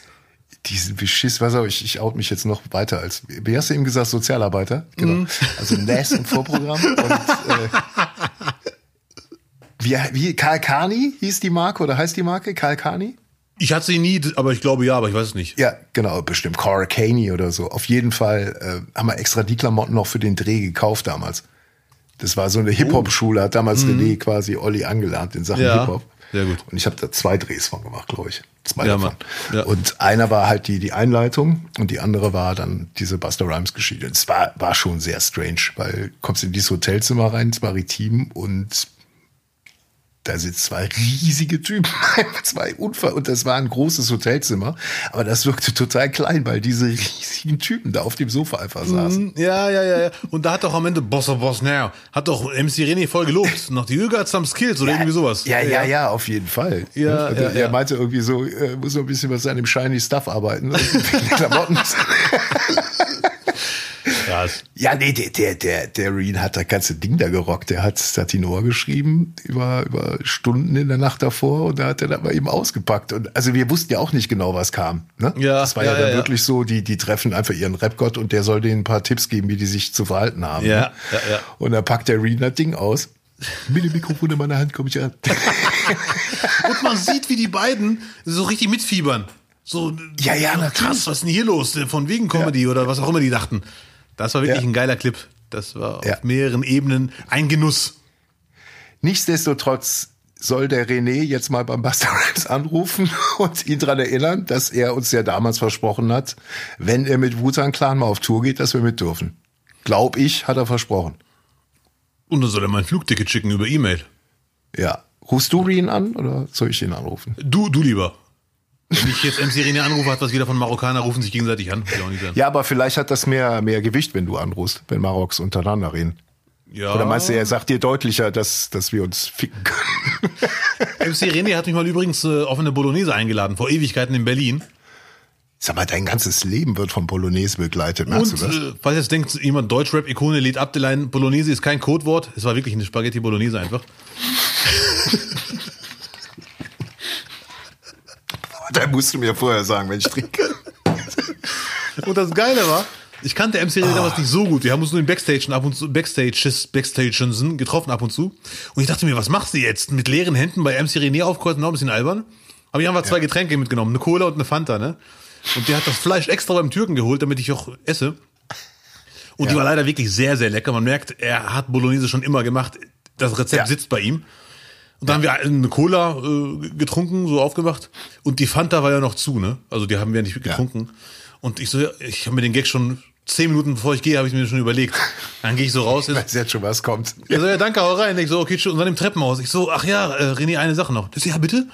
B: Diesen Beschiss, was auch ich, ich out mich jetzt noch weiter als, wie hast du eben gesagt, Sozialarbeiter? Genau.
A: Mhm.
B: Also NAS im Vorprogramm und äh, wie, wie Karl Kani hieß die Marke oder heißt die Marke Karl Kani?
A: Ich hatte sie nie, aber ich glaube ja, aber ich weiß es nicht.
B: Ja, genau, bestimmt Carl Kani oder so. Auf jeden Fall äh, haben wir extra die Klamotten noch für den Dreh gekauft damals. Das war so eine Hip-Hop-Schule, hat damals René quasi Olli angelernt in Sachen
A: Mhm. Ja,
B: Hip-Hop.
A: sehr gut.
B: Und ich habe da zwei Drehs von gemacht, glaube ich. Zwei
A: Ja,
B: davon.
A: Ja.
B: Und einer war halt die, die Einleitung und die andere war dann diese Buster Rhymes Geschichte. Und es war, war schon sehr strange, weil kommst in dieses Hotelzimmer rein, ins Maritim und da sitzen zwei riesige Typen, zwei Unfall und das war ein großes Hotelzimmer, aber das wirkte total klein, weil diese riesigen Typen da auf dem Sofa einfach saßen.
A: Ja, ja, ja, ja. Und da hat doch am Ende Boss of Boss Now, hat doch MC René voll gelobt. Noch die You got some skills oder irgendwie sowas.
B: Ja, ja, ja, auf jeden Fall.
A: Ja,
B: Also
A: ja,
B: er
A: ja.
B: meinte irgendwie so, äh, muss noch ein bisschen was an dem shiny Stuff arbeiten. ne? Klamotten.
A: Krass.
B: ja, nee, der, der, der, der Reen hat das ganze Ding da gerockt. Der hat Satinor geschrieben über, über Stunden in der Nacht davor und da hat er das mal eben ausgepackt. Und also wir wussten ja auch nicht genau, was kam. Ne?
A: Ja,
B: das war
A: ja,
B: ja, dann
A: ja, ja.
B: wirklich so, die, die treffen einfach ihren Rapgott und der soll denen ein paar Tipps geben, wie die sich zu verhalten haben.
A: Ja,
B: ne?
A: ja, ja.
B: Und dann packt der Reen das Ding aus. Mit dem Mikrofon in meiner Hand komme ich an.
A: Und man sieht, wie die beiden so richtig mitfiebern. So,
B: Ja, ja, natürlich.
A: krass, was ist denn hier los? Von wegen Comedy oder was auch immer die dachten. Das war wirklich
B: Ja.
A: ein geiler Clip. Das war
B: Ja.
A: auf mehreren Ebenen ein Genuss.
B: Nichtsdestotrotz soll der René jetzt mal beim Buster Rhymes anrufen und ihn daran erinnern, dass er uns ja damals versprochen hat, wenn er mit Wutan Clan mal auf Tour geht, dass wir mit dürfen. Glaub ich, hat er versprochen.
A: Und dann soll er mal ein Flugticket schicken über E-Mail.
B: Ja. Rufst du Reen an oder soll ich ihn anrufen?
A: Du, du lieber. Wenn ich jetzt MC René anrufe, hat was wieder von Marokkaner, rufen sich gegenseitig an.
B: Ja, aber vielleicht hat das mehr, mehr Gewicht, wenn du anrufst, wenn Maroks untereinander reden.
A: Ja.
B: Oder meinst du, er sagt dir deutlicher, dass, dass wir uns ficken können?
A: MC René hat mich mal übrigens äh, auf eine Bolognese eingeladen, vor Ewigkeiten in Berlin.
B: Sag mal, dein ganzes Leben wird von Bolognese begleitet. Merkst
A: Und
B: du das?
A: äh, falls jetzt denkt jemand, Deutschrap-Ikone lädt ab, die Line, Bolognese ist kein Codewort. Es war wirklich eine Spaghetti Bolognese einfach.
B: Da musst du mir vorher sagen, wenn ich trinke.
A: Und das Geile war, ich kannte MC René damals nicht so gut. Wir haben uns nur in Backstage ab und zu, Backstages, Backstages getroffen ab und zu. Und ich dachte mir, was machst du jetzt? Mit leeren Händen bei MC René aufkreuzen, noch ein bisschen albern. Habe ich einfach zwei Getränke mitgenommen, eine Cola und eine Fanta, ne? Und der hat das Fleisch extra beim Türken geholt, damit ich auch esse. Und die
B: Ja.
A: war leider wirklich sehr, sehr lecker. Man merkt, er hat Bolognese schon immer gemacht. Das Rezept
B: Ja.
A: sitzt bei ihm. Und dann haben wir eine Cola äh, getrunken, so aufgemacht. Und die Fanta war ja noch zu, ne? Also die haben wir nicht getrunken. Und ich so, ja, ich habe mir den Gag schon zehn Minuten bevor ich gehe, habe ich mir schon überlegt. Dann gehe ich so raus.
B: Ich weiß jetzt schon, was kommt.
A: er so, ja, danke, hau rein. Ich so, okay, tschüss. Und dann im Treppenhaus. Ich so, ach ja, äh, René, eine Sache noch. Das ja, bitte?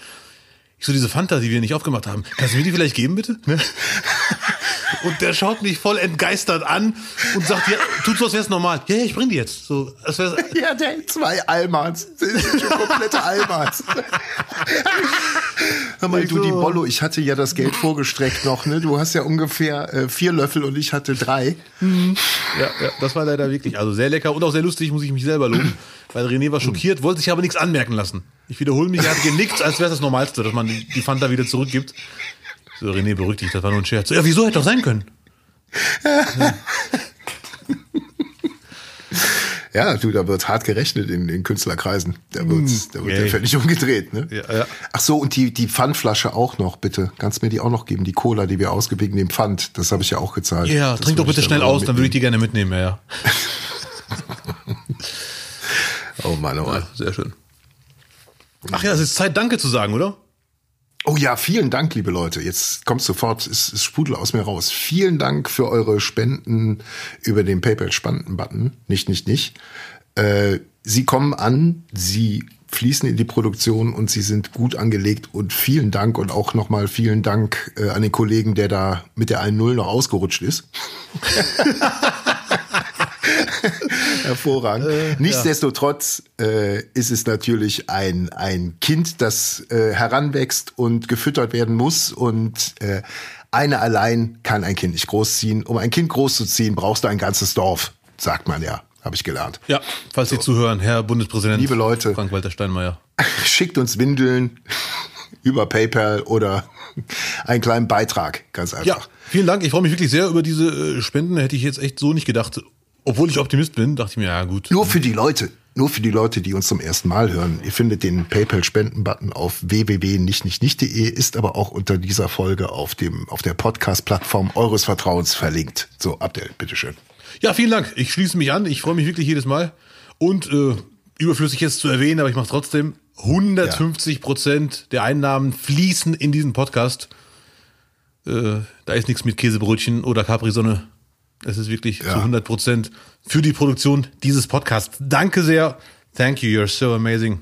A: Ich so, diese Fanta, die wir nicht aufgemacht haben, kannst du mir die vielleicht geben, bitte? Ne? Und der schaut mich voll entgeistert an und sagt, ja, tut so, als wär's normal. Ja, ja, ich bring die jetzt. So, als wär's,
B: Ja, der hat zwei Almans. Das sind schon komplette Almans. Hör mal, du, die Bollo, ich hatte ja das Geld vorgestreckt noch, ne? Du hast ja ungefähr äh, vier Löffel und ich hatte drei.
A: Ja, ja, das war leider wirklich, also sehr lecker und auch sehr lustig, muss ich mich selber loben, weil René war schockiert, wollte sich aber nichts anmerken lassen. Ich wiederhole mich, er hat genickt, als wäre es das Normalste, dass man die Fanta wieder zurückgibt. So, René, beruhig dich, das war nur ein Scherz. Ja, wieso hätte doch sein können?
B: Ja, du, da wird hart gerechnet in den Künstlerkreisen. Da wird, da wird der völlig umgedreht, ne?
A: Ja, ja.
B: Ach so, und die, die Pfandflasche auch noch, bitte. Kannst mir die auch noch geben, die Cola, die wir ausgewegen dem Pfand. Das habe ich ja auch gezahlt.
A: Ja,
B: Das
A: trink doch bitte schnell aus, dann würde ich die
B: mitnehmen.
A: gerne mitnehmen, ja, ja.
B: Oh Mann, oh Mann.
A: Sehr schön. Ach ja, es ist Zeit, Danke zu sagen, oder?
B: Oh ja, vielen Dank, liebe Leute. Jetzt kommt sofort, es, es sprudelt aus mir raus. Vielen Dank für eure Spenden über den PayPal-Spenden-Button. Nicht, nicht, nicht. Äh, sie kommen an, sie fließen in die Produktion und sie sind gut angelegt und vielen Dank und auch nochmal vielen Dank äh, an den Kollegen, der da mit der 1-0 noch ausgerutscht ist. Hervorragend. Nichtsdestotrotz äh, ist es natürlich ein, ein Kind, das äh, heranwächst und gefüttert werden muss. Und äh, eine allein kann ein Kind nicht großziehen. Um ein Kind großzuziehen, brauchst du ein ganzes Dorf, sagt man ja. Habe ich gelernt.
A: Ja, falls Sie zuhören, Herr Bundespräsident.
B: Liebe Leute.
A: Frank-Walter Steinmeier.
B: Schickt uns Windeln über PayPal oder einen kleinen Beitrag. Ganz
A: Ja,
B: einfach.
A: vielen Dank. Ich freue mich wirklich sehr über diese äh, Spenden. Hätte ich jetzt echt so nicht gedacht. Obwohl ich Optimist bin, dachte ich mir, ja gut.
B: Nur für die Leute, nur für die Leute, die uns zum ersten Mal hören. Ihr findet den PayPal-Spenden-Button auf www.nichtnichtnicht.de, ist aber auch unter dieser Folge auf dem, auf der Podcast-Plattform eures Vertrauens verlinkt. So, Abdel, bitteschön.
A: Ja, vielen Dank. Ich schließe mich an. Ich freue mich wirklich jedes Mal. Und äh, überflüssig jetzt zu erwähnen, aber ich mache trotzdem. 150 Prozent der Einnahmen fließen in diesen Podcast. Äh, da ist nichts mit Käsebrötchen oder Capri-Sonne. Es ist wirklich
B: Ja.
A: zu 100 Prozent für die Produktion dieses Podcasts. Danke sehr. Thank you. You're so amazing.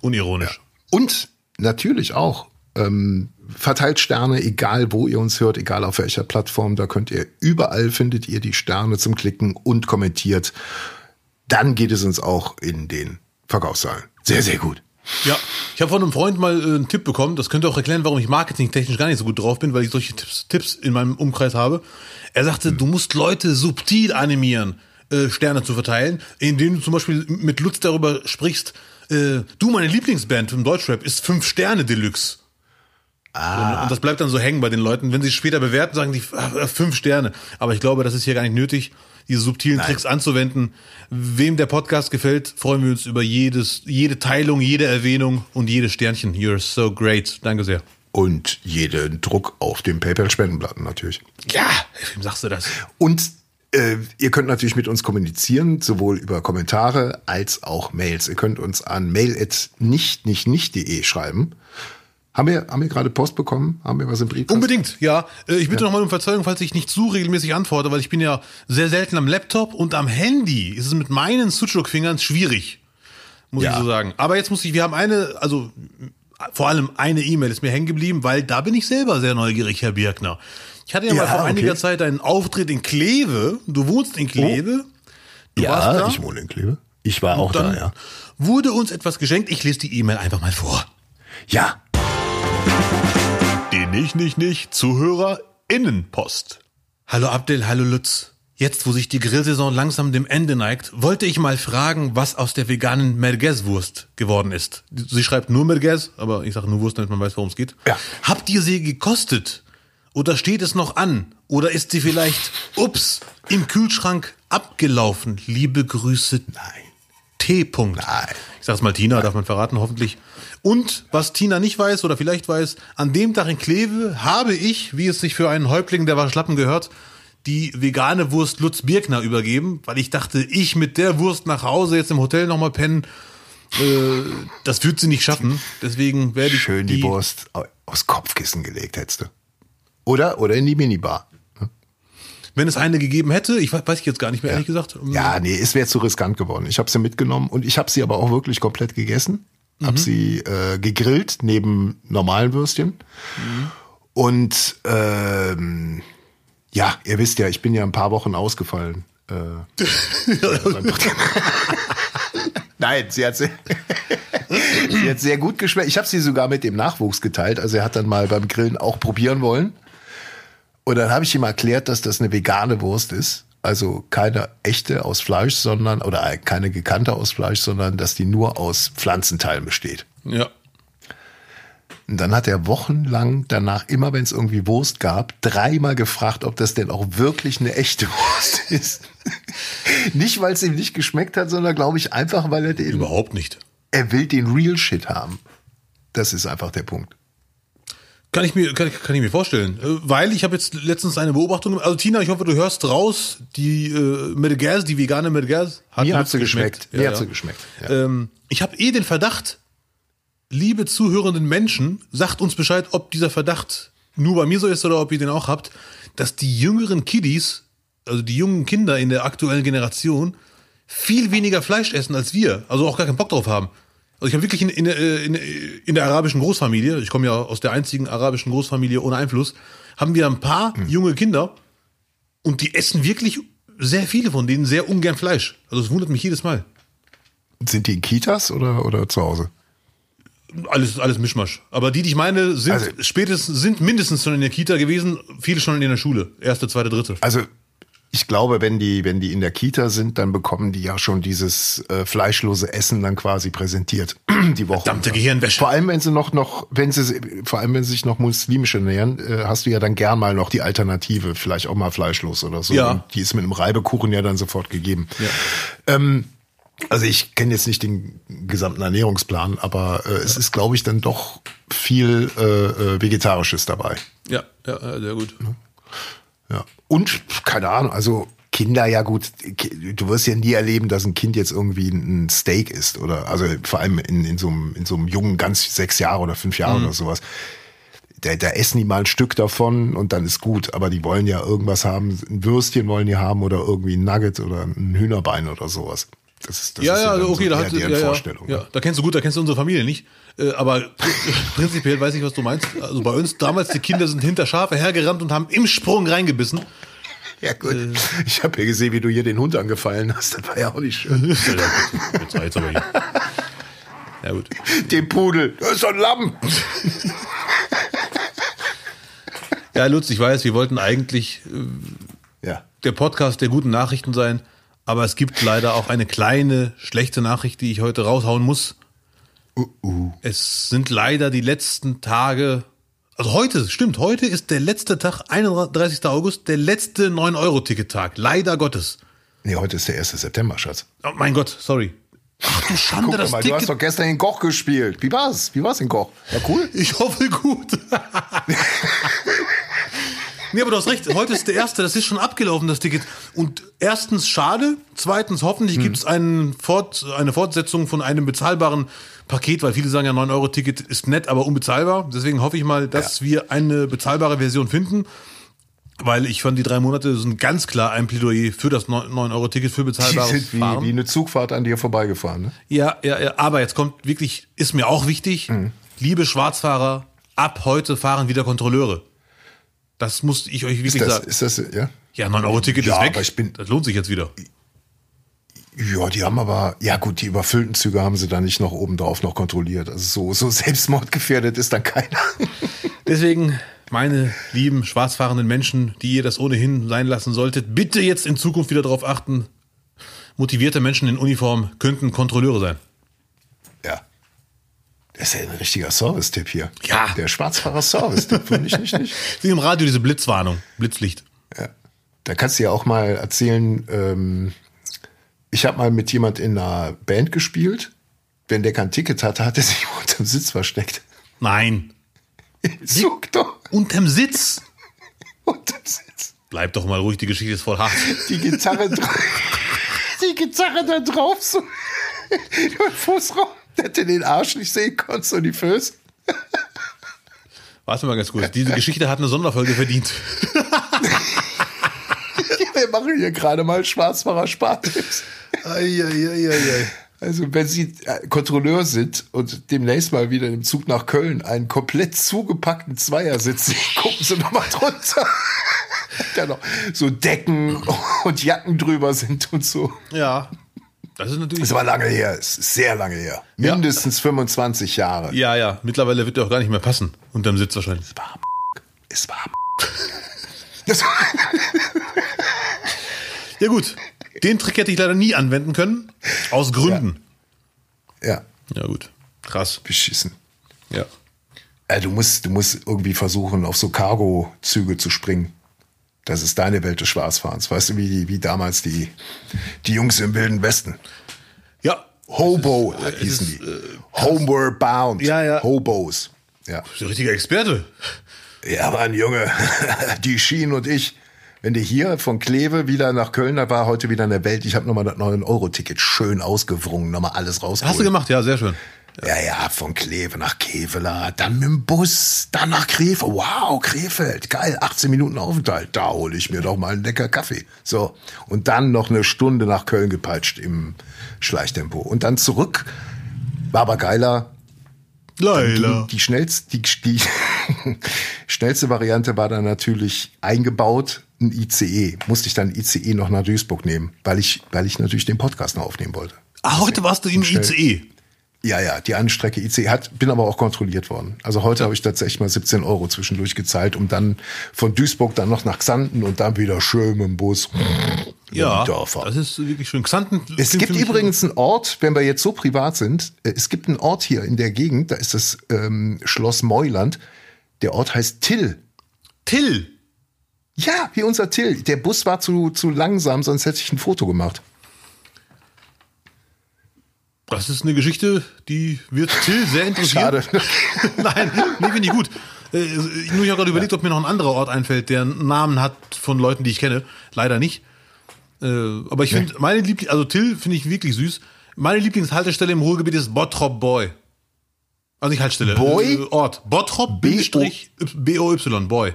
A: Unironisch.
B: Und natürlich auch ähm, verteilt Sterne, egal wo ihr uns hört, egal auf welcher Plattform. Da könnt ihr überall findet ihr die Sterne zum Klicken und kommentiert. Dann geht es uns auch in den Verkaufszahlen. Sehr, sehr gut.
A: Ja, ich habe von einem Freund mal äh, einen Tipp bekommen. Das könnte auch erklären, warum ich marketingtechnisch gar nicht so gut drauf bin, weil ich solche Tipps, Tipps in meinem Umkreis habe. Er sagte, du musst Leute subtil animieren, äh, Sterne zu verteilen, indem du zum Beispiel mit Lutz darüber sprichst, äh, du, meine Lieblingsband im Deutschrap ist fünf Sterne Deluxe. Ah. Und das bleibt dann so hängen bei den Leuten. Wenn sie es später bewerten, sagen die ah, fünf Sterne. Aber ich glaube, das ist hier gar nicht nötig, diese subtilen Tricks anzuwenden. Wem der Podcast gefällt, freuen wir uns über jedes, jede Teilung, jede Erwähnung und jedes Sternchen. You're so great. Danke sehr.
B: Und jeden Druck auf dem PayPal-Spendenblatt natürlich.
A: Ja, wem sagst du das?
B: Und äh, ihr könnt natürlich mit uns kommunizieren, sowohl über Kommentare als auch Mails. Ihr könnt uns an mail.nichtnichtnicht.de schreiben. Haben wir, haben wir gerade Post bekommen? Haben wir was im Brief?
A: Unbedingt, ja. Äh, Ich bitte nochmal um Verzeihung, falls ich nicht zu regelmäßig antworte, weil ich bin ja sehr selten am Laptop und am Handy ist es mit meinen Sucuk-Fingern schwierig. Muss
B: Ja.
A: ich so sagen. Aber jetzt muss ich, wir haben eine, also vor allem eine E-Mail ist mir hängen geblieben, weil da bin ich selber sehr neugierig, Herr Birkner. Ich hatte ja, mal
B: Ja,
A: vor
B: okay.
A: einiger Zeit einen Auftritt in Kleve. Du wohnst in Kleve. Du warst
B: ja, ich wohne in Kleve. Ich war auch
A: Dann
B: da, ja.
A: wurde uns etwas geschenkt. Ich lese die E-Mail einfach mal vor.
B: Ja,
A: Die nicht, nicht, nicht Zuhörer Innenpost. Hallo Abdel, hallo Lutz. Jetzt, wo sich die Grillsaison langsam dem Ende neigt, wollte ich mal fragen, was aus der veganen Merguez-Wurst geworden ist. Sie schreibt nur Merguez, aber ich sage nur Wurst, damit man weiß, worum es geht.
B: Ja.
A: Habt ihr sie gekostet? Oder steht es noch an? Oder ist sie vielleicht, ups, im Kühlschrank abgelaufen? Liebe Grüße.
B: Nein.
A: T. -Punkt.
B: Nein.
A: Ich sag's mal Tina, darf man verraten, hoffentlich. Und was Tina nicht weiß oder vielleicht weiß, an dem Tag in Kleve habe ich, wie es sich für einen Häuptling der Waschlappen gehört, die vegane Wurst Lutz Birkner übergeben, weil ich dachte, ich mit der Wurst nach Hause jetzt im Hotel nochmal pennen, äh, das wird sie nicht schaffen. Deswegen werde ich
B: Schön die, Wurst au- aufs Kopfkissen gelegt hättest du. Oder, oder in die Minibar.
A: Wenn es eine gegeben hätte, ich weiß, ich jetzt gar nicht mehr, ehrlich gesagt.
B: Ja, nee, es wäre zu riskant geworden. Ich habe sie mitgenommen und ich habe sie aber auch wirklich komplett gegessen. Hab sie äh, gegrillt neben normalen Würstchen. Und ähm, ja, ihr wisst ja, ich bin ja ein paar Wochen ausgefallen. Äh, Nein, sie hat sehr, sie hat sehr gut geschmeckt. Ich habe sie sogar mit dem Nachwuchs geteilt. Also er hat dann mal beim Grillen auch probieren wollen. Und dann habe ich ihm erklärt, dass das eine vegane Wurst ist. Also keine echte aus Fleisch, sondern, oder keine gekannte aus Fleisch, sondern dass die nur aus Pflanzenteilen besteht.
A: Ja.
B: Und dann hat er wochenlang danach, immer wenn es irgendwie Wurst gab, dreimal gefragt, ob das denn auch wirklich eine echte Wurst ist. nicht, weil es ihm nicht geschmeckt hat, sondern glaube ich einfach, weil er den,
A: Überhaupt nicht.
B: er will den Real Shit haben. Das ist einfach der Punkt.
A: Kann ich mir, kann, ich- kann ich mir vorstellen. Äh, Weil ich habe jetzt letztens eine Beobachtung gemacht. Also Tina, ich hoffe, du hörst raus, die äh, Merguez, die vegane Merguez, hat
B: Mir hat sie geschmeckt. Mir
A: Ja,
B: hat
A: ja.
B: sie geschmeckt. Ja.
A: Ähm, ich habe eh den Verdacht, liebe zuhörenden Menschen, sagt uns Bescheid, ob dieser Verdacht nur bei mir so ist oder ob ihr den auch habt, dass die jüngeren Kiddies, also die jungen Kinder in der aktuellen Generation, viel weniger Fleisch essen als wir, also auch gar keinen Bock drauf haben. Also ich habe wirklich in, in, in, in der arabischen Großfamilie, ich komme ja aus der einzigen arabischen Großfamilie ohne Einfluss, haben wir ein paar junge Kinder und die essen wirklich sehr viele von denen sehr ungern Fleisch. Also es wundert mich jedes Mal.
B: Sind die in Kitas oder, oder zu Hause?
A: Alles, alles Mischmasch. Aber die, die ich meine, sind
B: Also-
A: spätestens, sind mindestens schon in der Kita gewesen, viele schon in der Schule. Erste, zweite, dritte.
B: Also ich glaube, wenn die, wenn die in der Kita sind, dann bekommen die ja schon dieses äh, fleischlose Essen dann quasi präsentiert die Woche.
A: Verdammte Gehirnwäsche.
B: Vor allem, wenn sie noch, noch, wenn sie, vor allem, wenn sie sich noch muslimisch ernähren, äh, hast du ja dann gern mal noch die Alternative, vielleicht auch mal fleischlos oder so.
A: Ja.
B: Und die ist mit einem Reibekuchen ja dann sofort gegeben. Ähm, also ich kenne jetzt nicht den gesamten Ernährungsplan, aber äh, es ist, glaube ich, dann doch viel äh, äh, Vegetarisches dabei.
A: Ja, ja, ja, sehr gut.
B: Ja. Und, keine Ahnung, also Kinder, ja gut, du wirst ja nie erleben, dass ein Kind jetzt irgendwie ein Steak isst oder, also vor allem in, in, so, einem, in so einem jungen, ganz sechs Jahre oder fünf Jahre oder sowas. Da, da essen die mal ein Stück davon und dann ist gut. Aber die wollen ja irgendwas haben, ein Würstchen wollen die haben oder irgendwie ein Nugget oder ein Hühnerbein oder sowas. Das ist, das
A: ja,
B: ist
A: ja,
B: dann
A: okay,
B: so
A: da hat ja, ja,
B: Vorstellung.
A: ja,
B: ne?
A: da kennst du gut, da kennst du unsere Familie nicht. Äh, aber pr- prinzipiell weiß ich, was du meinst. Also bei uns damals, die Kinder sind hinter Schafe hergerannt und haben im Sprung reingebissen.
B: Ja, gut.
A: Äh.
B: Ich habe ja gesehen, wie du hier den Hund angefallen hast. Das war ja auch nicht schön.
A: Ja, ja, jetzt aber hier. Ja, gut.
B: Den Pudel. Das ist doch ein Lamm.
A: Ja, Lutz, ich weiß, wir wollten eigentlich
B: Ja.
A: der Podcast der guten Nachrichten sein, aber es gibt leider auch eine kleine schlechte Nachricht, die ich heute raushauen muss. Es sind leider die letzten Tage, also heute, stimmt, heute ist der letzte Tag, 31. August, der letzte 9-Euro-Ticket-Tag. Leider Gottes.
B: Nee, heute ist der 1. September, Schatz.
A: Oh mein Gott, sorry. Ach du Schande,
B: Guck
A: das
B: mal, du hast
A: Ticket.
B: doch gestern in Koch gespielt. Wie war's? Wie war's in Koch? Ja, cool.
A: Ich hoffe gut. nee, aber du hast recht. Heute ist der erste. Das ist schon abgelaufen, das Ticket. Und erstens schade. Zweitens hoffentlich gibt's einen Fort, eine Fortsetzung von einem bezahlbaren Paket, weil viele sagen ja 9-Euro-Ticket ist nett, aber unbezahlbar. Deswegen hoffe ich mal, dass wir eine bezahlbare Version finden. Weil ich fand, die drei Monate sind ganz klar ein Plädoyer für das 9-Euro-Ticket für
B: Die
A: bezahlbares
B: sind wie,
A: Fahren.
B: wie eine Zugfahrt an dir vorbeigefahren. Ne?
A: Ja, ja, ja, aber jetzt kommt wirklich, ist mir auch wichtig,
B: Mhm.
A: liebe Schwarzfahrer, ab heute fahren wieder Kontrolleure. Das muss ich euch wirklich
B: Ist das,
A: sagen.
B: ist das, ja?
A: Ja, 9-Euro-Ticket
B: Ja,
A: ist weg.
B: aber ich bin-
A: das lohnt sich jetzt wieder.
B: Ja, die haben aber, ja gut, die überfüllten Züge haben sie dann nicht noch obendrauf noch kontrolliert. Also so, so selbstmordgefährdet ist dann keiner.
A: Deswegen meine lieben schwarzfahrenden Menschen, die ihr das ohnehin sein lassen solltet, bitte jetzt in Zukunft wieder darauf achten, motivierte Menschen in Uniform könnten Kontrolleure sein.
B: Das ist ja ein richtiger Service-Tipp hier.
A: Ja.
B: Der Schwarzfahrer-Service-Tipp, finde ich nicht, nicht.
A: Wie im Radio diese Blitzwarnung, Blitzlicht.
B: Ja. Da kannst du ja auch mal erzählen, ähm, ich habe mal mit jemand in einer Band gespielt. Wenn der kein Ticket hatte, hat er sich unterm Sitz versteckt.
A: Nein.
B: Zug doch
A: Unterm Sitz.
B: unterm Sitz.
A: Bleib doch mal ruhig, die Geschichte ist voll hart.
B: Die Gitarre drauf. Die Gitarre da drauf, so im Fußraum, dass du den Arsch nicht sehen konntest und die Füße.
A: Warte mal ganz kurz. Diese Geschichte hat eine Sonderfolge verdient.
B: Wir machen hier gerade mal Schwarzfahrer Spartipps. Also wenn Sie äh, Kontrolleur sind und demnächst mal wieder im Zug nach Köln einen komplett zugepackten Zweiersitz sehen, gucken Sie noch mal drunter. da noch so Decken und Jacken drüber sind und so.
A: Ja. Das ist natürlich.
B: Das war lange her, es ist sehr lange her. Mindestens 25 Jahre.
A: Ja, ja. Mittlerweile wird der auch gar nicht mehr passen. Unterm Sitz wahrscheinlich.
B: Es war das
A: Ja, gut. Den Trick hätte ich leider nie anwenden können. Aus Gründen.
B: Ja,
A: Ja, gut. Krass.
B: beschissen.
A: Ja.
B: Äh, du, musst, du musst irgendwie versuchen, auf so Cargo-Züge zu springen. Das ist deine Welt des Schwarzfahrens. Weißt du, wie, wie damals die, die Jungs im Wilden Westen.
A: Ja.
B: Hobo
A: ist,
B: hießen
A: es
B: die.
A: ist,
B: Homeward Bound.
A: Ja, ja.
B: Hobos. Ja.
A: Bist du ein richtiger Experte.
B: Ja, Mann, Junge. Die Schienen und ich. Wenn du hier von Kleve wieder nach Köln, da war heute wieder in der Welt, ich habe nochmal das 9-Euro-Ticket schön ausgewrungen, nochmal alles rausgeholt.
A: Hast du gemacht? Ja, sehr schön.
B: Ja, ja, von Kleve nach Kevela, dann mit dem Bus, dann nach Krefeld. Wow, Krefeld, geil, 18 Minuten Aufenthalt. Da hole ich mir doch mal einen lecker Kaffee. So, und dann noch eine Stunde nach Köln gepeitscht im Schleichtempo. Und dann zurück, war aber geiler.
A: Leila.
B: Die, die, schnellste, die, die schnellste Variante war dann natürlich eingebaut, ein ICE. Musste ich dann ICE noch nach Duisburg nehmen, weil ich, weil ich natürlich den Podcast noch aufnehmen wollte.
A: Ah, heute warst du im. ICE.
B: Ja, ja, die eine Strecke IC hat, bin aber auch kontrolliert worden. Also heute habe ich tatsächlich mal 17 Euro zwischendurch gezahlt, um dann von Duisburg dann noch nach Xanten und dann wieder schön mit dem Bus.
A: Ja, das ist wirklich schön. Xanten.
B: Es gibt übrigens einen Ort, wenn wir jetzt so privat sind, äh, es gibt einen Ort hier in der Gegend, da ist das ähm, Schloss Meuland. Der Ort heißt Till.
A: Till.
B: Ja, wie unser Till. Der Bus war zu, zu langsam, sonst hätte ich ein Foto gemacht.
A: Das ist eine Geschichte, die wird Till sehr interessieren.
B: Schade.
A: Nein, nee, finde ich gut. Äh, nur ich habe gerade überlegt, ob mir noch ein anderer Ort einfällt, der einen Namen hat von Leuten, die ich kenne. Leider nicht. Äh, aber ich finde, meine Liebling, also Till finde ich wirklich süß. Meine Lieblingshaltestelle im Ruhrgebiet ist Bottrop Boy. Also nicht Haltestelle.
B: Boy?
A: Äh, Ort. Bottrop B-O-Y, Boy.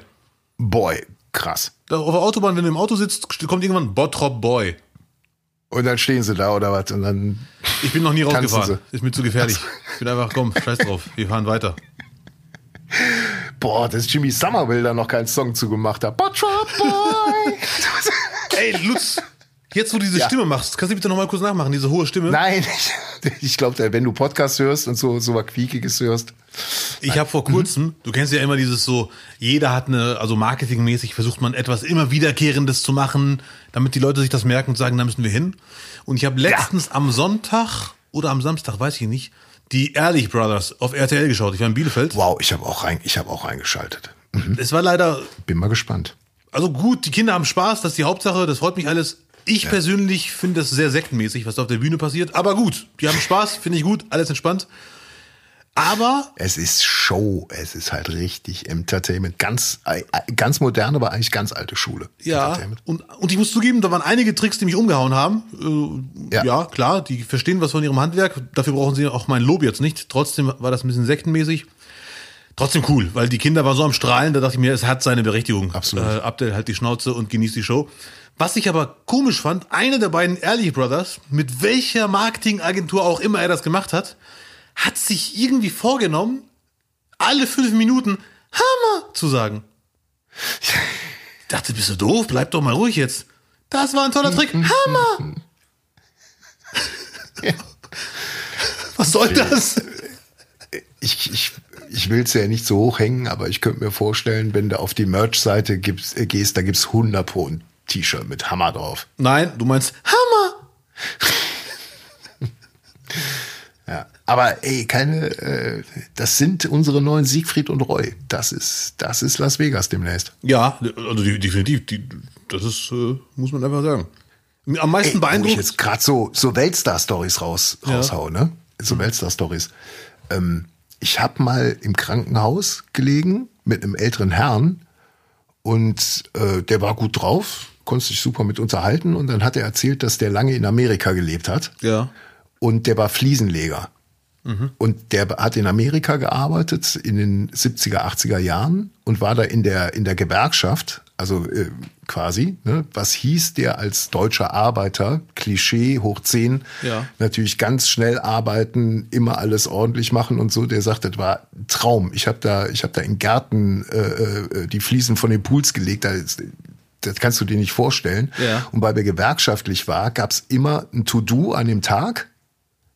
B: Boy, krass.
A: Da auf der Autobahn, wenn du im Auto sitzt, kommt irgendwann Bottrop Boy.
B: Und dann stehen sie da oder was und dann
A: Ich bin noch nie rausgefahren. Ist mir zu gefährlich. Ich bin einfach, komm, scheiß drauf. Wir fahren weiter.
B: Boah, dass Jimmy Somerville da noch keinen Song zugemacht hat. Bottrop Boy!
A: Ey, Lutz, jetzt wo du diese
B: Ja.
A: Stimme machst, kannst du bitte nochmal kurz nachmachen, diese hohe Stimme?
B: Nein, ich, ich glaube, wenn du Podcast hörst und so, so was Quiekiges hörst.
A: Ich habe vor kurzem, du kennst ja immer dieses so, jeder hat eine, also marketingmäßig versucht man etwas immer Wiederkehrendes zu machen, damit die Leute sich das merken und sagen, da müssen wir hin. Und ich habe letztens am Sonntag oder am Samstag, weiß ich nicht, die Ehrlich Brothers auf RTL geschaut. Ich war in Bielefeld.
B: Wow, ich habe auch, rein, ich hab auch reingeschaltet.
A: Es war leider
B: Bin mal gespannt.
A: Also gut, die Kinder haben Spaß, das ist die Hauptsache, das freut mich alles. Ich persönlich finde das sehr sektenmäßig, was da auf der Bühne passiert. Aber gut, die haben Spaß, finde ich gut, alles entspannt. Aber
B: Es ist Show, es ist halt richtig Entertainment. Ganz, äh, ganz modern, aber eigentlich ganz alte Schule.
A: ja, und, und ich muss zugeben, da waren einige Tricks, die mich umgehauen haben. Äh, ja.
B: Ja.
A: klar, die verstehen was von ihrem Handwerk. Dafür brauchen sie auch mein Lob jetzt nicht. Trotzdem war das ein bisschen sektenmäßig. Trotzdem cool, weil die Kinder waren so am Strahlen, da dachte ich mir, es hat seine Berechtigung.
B: Absolut.
A: Äh, Abdel halt die Schnauze und genießt die Show. Was ich aber komisch fand, eine der beiden Ehrlich Brothers, mit welcher Marketingagentur auch immer er das gemacht hat, hat sich irgendwie vorgenommen, alle fünf Minuten Hammer zu sagen. Ich dachte, bist du doof? Bleib doch mal ruhig jetzt. Das war ein toller Trick. Hammer! Was soll das?
B: Ich, ich, ich will es ja nicht so hoch hängen, aber ich könnte mir vorstellen, wenn du auf die Merch-Seite äh, gehst, da gibt's 100 pro ein T-Shirt mit Hammer drauf.
A: Nein, du meinst Hammer.
B: Ja. Aber ey, keine, äh, das sind unsere neuen Siegfried und Roy. Das ist, das ist Las Vegas demnächst.
A: Ja, also die, definitiv. Die, das ist, äh, muss man einfach sagen. Am meisten
B: Ey, wo ich
A: beeindruckt.
B: jetzt gerade so, so Weltstar-Stories raus, raushau, ne? So Weltstar-Stories. Ähm, ich habe mal im Krankenhaus gelegen mit einem älteren Herrn und äh, der war gut drauf, konnte sich super mit unterhalten und dann hat er erzählt, dass der lange in Amerika gelebt hat
A: Ja.
B: und der war Fliesenleger. Und der hat in Amerika gearbeitet in den 70er, 80er Jahren und war da in der, in der Gewerkschaft, also äh, quasi, ne, was hieß der als deutscher Arbeiter, Klischee hoch 10,
A: Ja.
B: natürlich ganz schnell arbeiten, immer alles ordentlich machen und so. Der sagt, das war ein Traum. Ich habe da, ich habe da in Gärten äh, äh, die Fliesen von den Pools gelegt. Da ist, das kannst du dir nicht vorstellen.
A: Ja.
B: Und weil wir gewerkschaftlich war, gab's immer ein To-Do an dem Tag,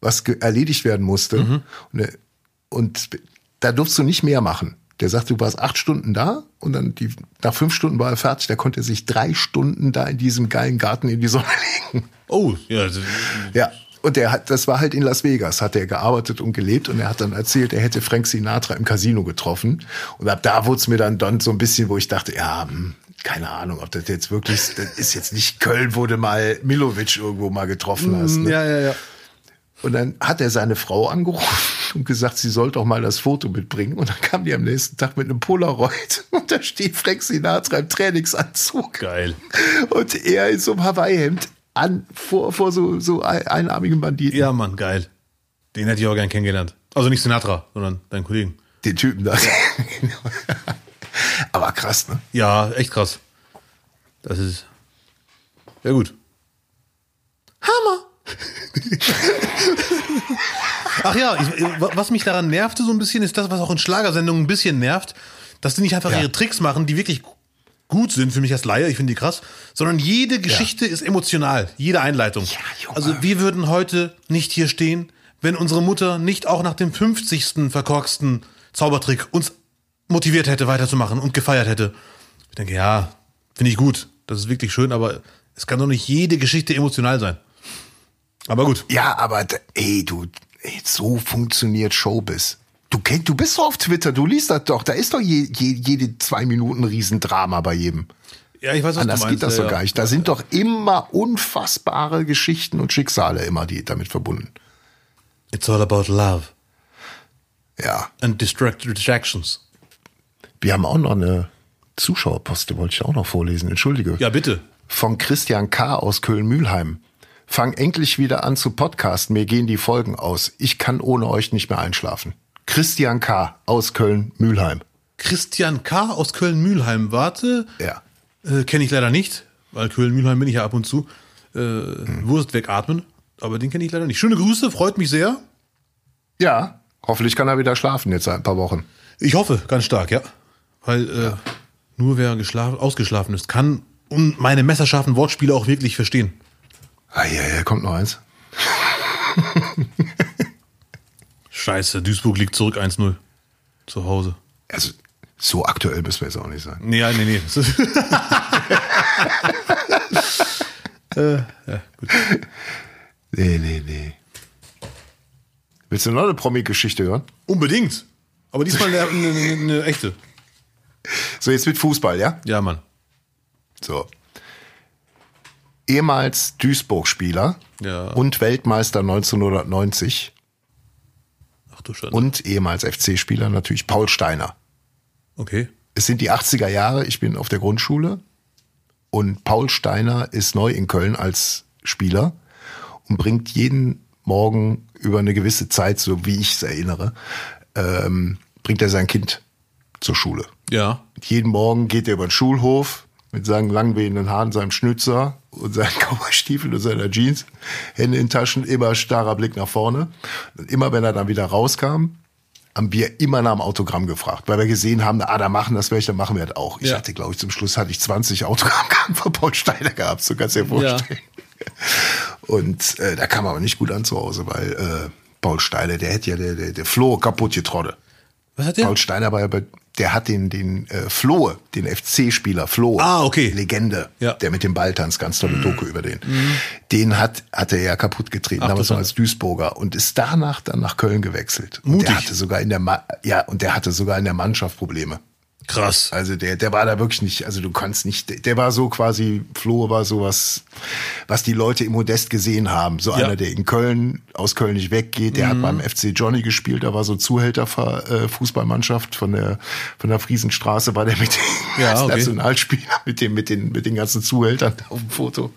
B: was erledigt werden musste.
A: Mhm.
B: Und, äh, und da durfst du nicht mehr machen. Der sagt, du warst acht Stunden da und dann die, nach fünf Stunden war er fertig. Da konnte er sich drei Stunden da in diesem geilen Garten in die Sonne legen.
A: Oh, ja.
B: Ja. Und der hat, das war halt in Las Vegas, hat er gearbeitet und gelebt und er hat dann erzählt, er hätte Frank Sinatra im Casino getroffen. Und ab da wurde es mir dann, dann so ein bisschen, wo ich dachte, ja, hm, keine Ahnung, ob das jetzt wirklich, das ist jetzt nicht Köln, wo du mal Milovic irgendwo mal getroffen hast. Ne?
A: Ja, ja, ja.
B: Und dann hat er seine Frau angerufen und gesagt, sie soll doch mal das Foto mitbringen. Und dann kam die am nächsten Tag mit einem Polaroid und da steht Frank Sinatra im Trainingsanzug.
A: Geil.
B: Und er in so einem Hawaii-Hemd an, vor, vor so, so ein- einarmigen Banditen.
A: Ja, Mann, geil. Den hätte ich auch gern kennengelernt. Also nicht Sinatra, sondern deinen Kollegen.
B: Den Typen da. Aber krass, ne?
A: Ja, echt krass. Das ist. Ja, gut. Hammer! Ach ja, ich, was mich daran nervte so ein bisschen, ist das, was auch in Schlagersendungen ein bisschen nervt, dass die nicht einfach
B: Ja.
A: ihre Tricks machen, die wirklich gut sind für mich als Laie, ich finde die krass, sondern jede Geschichte ist emotional, jede Einleitung.
B: Junge.
A: also wir würden heute nicht hier stehen, wenn unsere Mutter nicht auch nach dem 50. verkorksten Zaubertrick uns motiviert hätte, weiterzumachen und gefeiert hätte. Ich denke, ja, finde ich gut. Das ist wirklich schön, aber es kann doch nicht jede Geschichte emotional sein. Aber gut.
B: Ja, aber ey, du, ey, so funktioniert Showbiz. Du kennst, du bist doch auf Twitter, du liest das doch. Da ist doch je, je, jede zwei Minuten Riesendrama bei jedem.
A: Ja, ich weiß, was
B: Anders
A: du meinst.
B: geht das
A: ja,
B: doch
A: ja.
B: gar nicht. Da sind doch immer unfassbare Geschichten und Schicksale immer die damit verbunden.
A: It's all about love
B: Ja.
A: and distract distractions.
B: Wir haben auch noch eine Zuschauerposte, wollte ich auch noch vorlesen. Entschuldige.
A: Ja, bitte.
B: Von Christian K. aus Köln-Mühlheim. Fang endlich wieder an zu podcasten. Mir gehen die Folgen aus. Ich kann ohne euch nicht mehr einschlafen. Christian K. aus Köln-Mühlheim.
A: Christian K. aus Köln-Mühlheim. Warte.
B: Ja.
A: Äh, Kenne ich leider nicht, weil Köln-Mühlheim bin ich ja ab und zu. Äh, Wurst wegatmen. Aber den kenne ich leider nicht. Schöne Grüße, freut mich sehr.
B: Ja. Hoffentlich kann er wieder schlafen jetzt seit ein paar Wochen.
A: Ich hoffe, ganz stark, ja. Weil äh, nur wer geschlafen, ausgeschlafen ist, kann und meine messerscharfen Wortspiele auch wirklich verstehen.
B: Ah, ja, ja, kommt noch eins.
A: Scheiße, Duisburg liegt zurück 1-0. Zu Hause.
B: Also, so aktuell müssen wir jetzt auch nicht sein.
A: Nee, ja, nee, nee. Äh, ja, gut.
B: Nee, nee, nee. Willst du noch eine Promi-Geschichte hören?
A: Unbedingt. Aber diesmal eine, eine, eine, eine echte.
B: So, jetzt mit Fußball, ja?
A: Ja, Mann.
B: So. Ehemals Duisburg-Spieler
A: Ja.
B: und Weltmeister 1990
A: Ach du Schande.
B: und ehemals FC-Spieler natürlich Paul Steiner.
A: Okay.
B: Es sind die 80er Jahre, ich bin auf der Grundschule und Paul Steiner ist neu in Köln als Spieler und bringt jeden Morgen über eine gewisse Zeit, so wie ich es erinnere, ähm, bringt er sein Kind zur Schule.
A: Ja.
B: Jeden Morgen geht er über den Schulhof mit seinen langwehenden Haaren, seinem Schnützer und seinen Cowboystiefeln und seiner Jeans, Hände in Taschen, immer starrer Blick nach vorne. Und immer wenn er dann wieder rauskam, haben wir immer nach dem Autogramm gefragt, weil wir gesehen haben, ah, da machen das welche, dann machen wir das auch. Ich
A: Ja.
B: hatte, glaube ich, zum Schluss hatte ich 20 Autogrammkarten von Paul Steiner gehabt, so kannst du dir vorstellen. Und äh, da kam aber nicht gut an zu Hause, weil äh, Paul Steiner, der hätte ja der, der, der Flo kaputt getroddelt.
A: Was hat der?
B: Paul Steiner war ja bei, der hat den, den äh, Flohe, den FC-Spieler Flohe.
A: Ah, okay.
B: Legende,
A: Ja. Mhm.
B: der mit dem Ball tanzt, ganz tolle Doku über den. Den hat, hat er ja kaputt getreten,
A: Ach,
B: damals noch als Duisburger und ist danach dann nach Köln gewechselt. Und
A: Mutig.
B: der hatte sogar in der, Ma ja, und der hatte sogar in der Mannschaft Probleme.
A: Krass.
B: Also der, der war da wirklich nicht, also du kannst nicht, der- war so quasi, Flo war so was, was die Leute im Modest gesehen haben. So
A: Ja. Mhm.
B: einer, der in Köln, aus Köln nicht weggeht, der hat beim FC Johnny gespielt, da war so Zuhälter äh, von der, von der Friesenstraße, war der mit dem
A: Ja, okay.
B: Nationalspieler, mit dem, mit den, mit den ganzen Zuhältern auf dem Foto.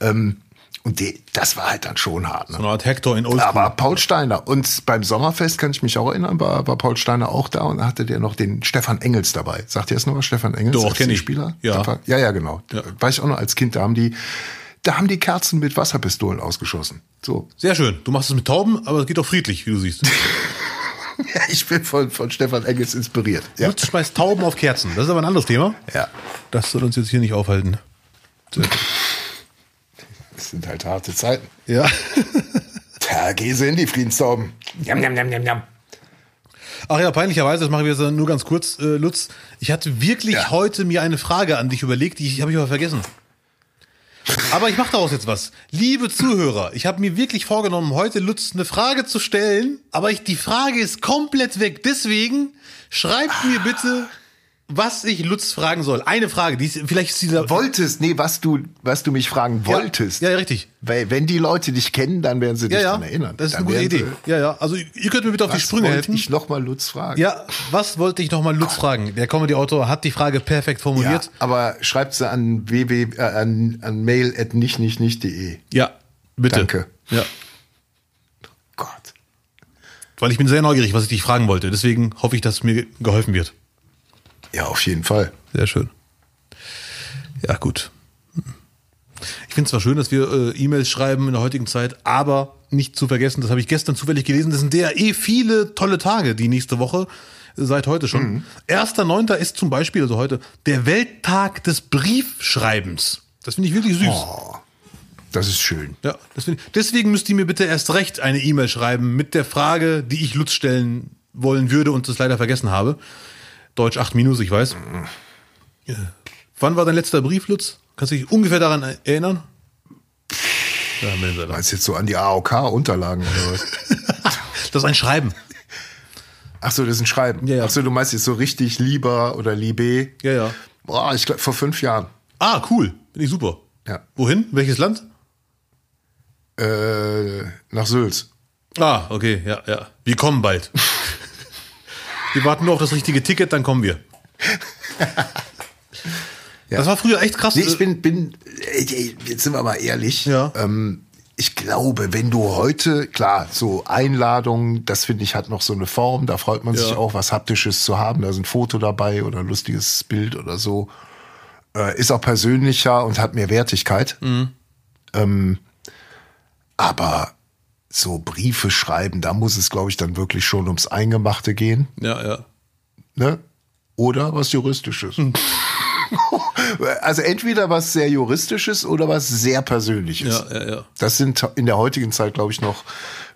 B: Ähm, und die, das war halt dann schon hart. Ne?
A: So eine Art Hector in Oldschool.
B: Aber Paul Steiner. Und beim Sommerfest kann ich mich auch erinnern, war, war Paul Steiner auch da und hatte der noch den Stefan Engels dabei. Sagt ihr das noch was, Stefan Engels?
A: Doch,
B: als
A: kenn ich.
B: Spieler?
A: Ja.
B: War- ja, ja, genau.
A: Ja.
B: War ich auch noch als Kind, da haben die, da haben die Kerzen mit Wasserpistolen ausgeschossen. So.
A: Sehr schön. Du machst es mit Tauben, aber es geht auch friedlich, wie du siehst.
B: Ja, ich bin von, von Stefan Engels inspiriert. Ja.
A: Lutz schmeißt Tauben auf Kerzen. Das ist aber ein anderes Thema.
B: Ja.
A: Das soll uns jetzt hier nicht aufhalten.
B: Das sind halt harte Zeiten.
A: Ja.
B: Da geh sie in die Friedenstauben. Jam, jam, jam, jam, jam.
A: Ach ja, peinlicherweise, das mache ich jetzt nur ganz kurz, äh, Lutz. Ich hatte wirklich
B: Ja.
A: heute mir eine Frage an dich überlegt, die ich- habe ich aber vergessen. Aber ich mache daraus jetzt was. Liebe Zuhörer, ich habe mir wirklich vorgenommen, heute Lutz eine Frage zu stellen, aber ich, die Frage ist komplett weg. Deswegen schreibt mir bitte, was ich Lutz fragen soll. Eine Frage, die ist, vielleicht ist dieser
B: Wolltest, nee, was du, was du mich fragen wolltest.
A: Ja, ja, richtig.
B: Weil, wenn die Leute dich kennen, dann werden sie dich
A: Ja, ja.
B: daran erinnern.
A: Das ist
B: dann
A: eine gute Idee. Ja, ja. Also ihr könnt mir bitte auf
B: Sie,
A: die
B: was
A: Sprünge
B: wollte
A: helfen.
B: ich nochmal Lutz fragen?
A: Ja, was wollte ich nochmal Lutz fragen? Der Comedy-Autor hat die Frage perfekt
B: Ja,
A: formuliert.
B: aber schreibt sie an www, äh, an, an mail at nicht, nicht, nicht.de.
A: Ja, bitte.
B: Danke.
A: Ja,
B: Gott.
A: weil ich bin sehr neugierig, was ich dich fragen wollte. Deswegen hoffe ich, dass mir geholfen wird.
B: Ja, auf jeden Fall.
A: Sehr schön. Ja, gut. Ich finde zwar schön, dass wir äh, E-Mails schreiben in der heutigen Zeit, aber nicht zu vergessen, das habe ich gestern zufällig gelesen, das sind ja eh viele tolle Tage, die nächste Woche, äh, seit heute schon. 1.9. ist zum Beispiel, also heute, der Welttag des Briefschreibens. Das finde ich wirklich süß.
B: Oh, das ist schön.
A: Ja, deswegen, deswegen müsst ihr mir bitte erst recht eine E-Mail schreiben mit der Frage, die ich Lutz stellen wollen würde und das leider vergessen habe. Deutsch 8 minus, ich weiß. Ja. Wann war dein letzter Brief, Lutz? Kannst du dich ungefähr daran erinnern? Ja,
B: Meinst du jetzt so an die AOK-Unterlagen oder was?
A: Das ist ein Schreiben.
B: Ach so, das ist ein Schreiben.
A: Ja, ja.
B: Ach so, du meinst jetzt so richtig lieber oder liebe?
A: Ja, ja.
B: Boah, ich glaube vor fünf Jahren.
A: Ah, cool. Finde ich super.
B: Ja.
A: Wohin? Welches Land?
B: Äh, nach Sülz.
A: Ah, okay, ja, ja. Wir kommen bald. wir warten nur auf das richtige Ticket, dann kommen wir. Das war früher echt krass.
B: Nee, ich bin, bin, jetzt sind wir mal ehrlich.
A: Ja.
B: Ähm, ich glaube, wenn du heute, klar, so Einladungen, das finde ich hat noch so eine Form, da freut man sich
A: Ja.
B: auch, was Haptisches zu haben. Da ist ein Foto dabei oder ein lustiges Bild oder so. Äh, ist auch persönlicher und hat mehr Wertigkeit.
A: Mhm.
B: Ähm, aber so Briefe schreiben, da muss es, glaube ich, dann wirklich schon ums Eingemachte gehen.
A: ja, ja.
B: Ne? Oder was Juristisches. also entweder was sehr Juristisches oder was sehr Persönliches.
A: Ja, ja, ja.
B: Das sind in der heutigen Zeit, glaube ich, noch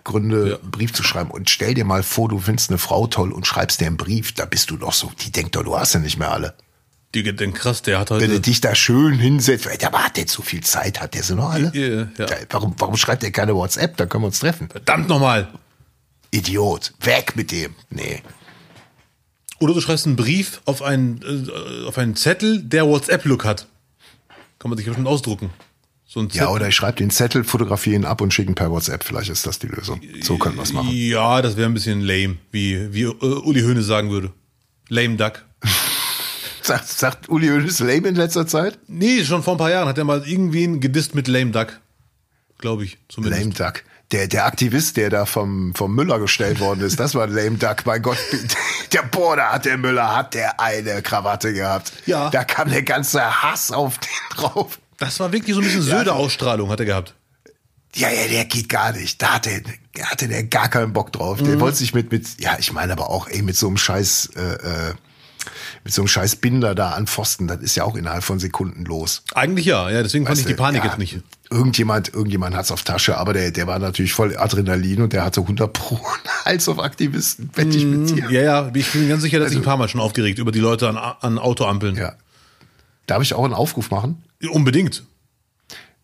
B: Gründe,
A: Ja.
B: einen Brief zu schreiben. Und stell dir mal vor, du findest eine Frau toll und schreibst dir einen Brief, da bist du doch so, die denkt doch, du hast ja nicht mehr alle.
A: Die denken, krass, der hat
B: Wenn
A: heute.
B: du dich da schön hinsetzt, aber hat der zu viel Zeit, hat der sie noch alle?
A: Ja, ja.
B: Warum, warum schreibt der keine WhatsApp? Da können wir uns treffen.
A: Verdammt nochmal.
B: Idiot, weg mit dem. Nee.
A: Oder du schreibst einen Brief auf einen, äh, auf einen Zettel, der WhatsApp-Look hat. Kann man sich bestimmt ausdrucken. So
B: Ja, oder ich schreibe den Zettel, fotografiere ihn ab und schicke ihn per WhatsApp. Vielleicht ist das die Lösung. So können wir es machen.
A: Ja, das wäre ein bisschen lame, wie, wie äh, Uli Hoeneß sagen würde. Lame Duck.
B: Sagt, sagt Uli Hoeneß lame in letzter Zeit?
A: Nee, schon vor ein paar Jahren hat er mal irgendwen gedisst mit Lame Duck. Glaube ich, zumindest.
B: Lame Duck. Der, der Aktivist, der da vom, vom Müller gestellt worden ist, das war ein Lame Duck. Mein Gott, der boah, da hat der Müller, hat der eine Krawatte gehabt.
A: Ja.
B: Da kam der ganze Hass auf den drauf.
A: Das war wirklich so ein bisschen Söder-Ausstrahlung, hat er gehabt.
B: Ja, ja, der geht gar nicht. Da hatte, hatte der gar keinen Bock drauf. Der wollte sich mit, mit, ja, ich meine aber auch, ey, mit so einem Scheiß, äh, äh, mit so einem Scheiß Binder da an Pfosten, das ist ja auch innerhalb von Sekunden los.
A: Eigentlich ja, ja, deswegen fand
B: Weißt
A: ich die Panik
B: ja,
A: jetzt nicht.
B: Irgendjemand, irgendjemand hat's auf Tasche, aber der, der war natürlich voll Adrenalin und der hatte 100 Pro Scheiß auf Aktivisten, wette ich mit dir.
A: Ja, ja, ich bin ganz sicher, dass ich ein paar Mal schon aufgeregt über die Leute an, an Autoampeln.
B: Ja. Darf ich auch einen Aufruf machen?
A: Unbedingt.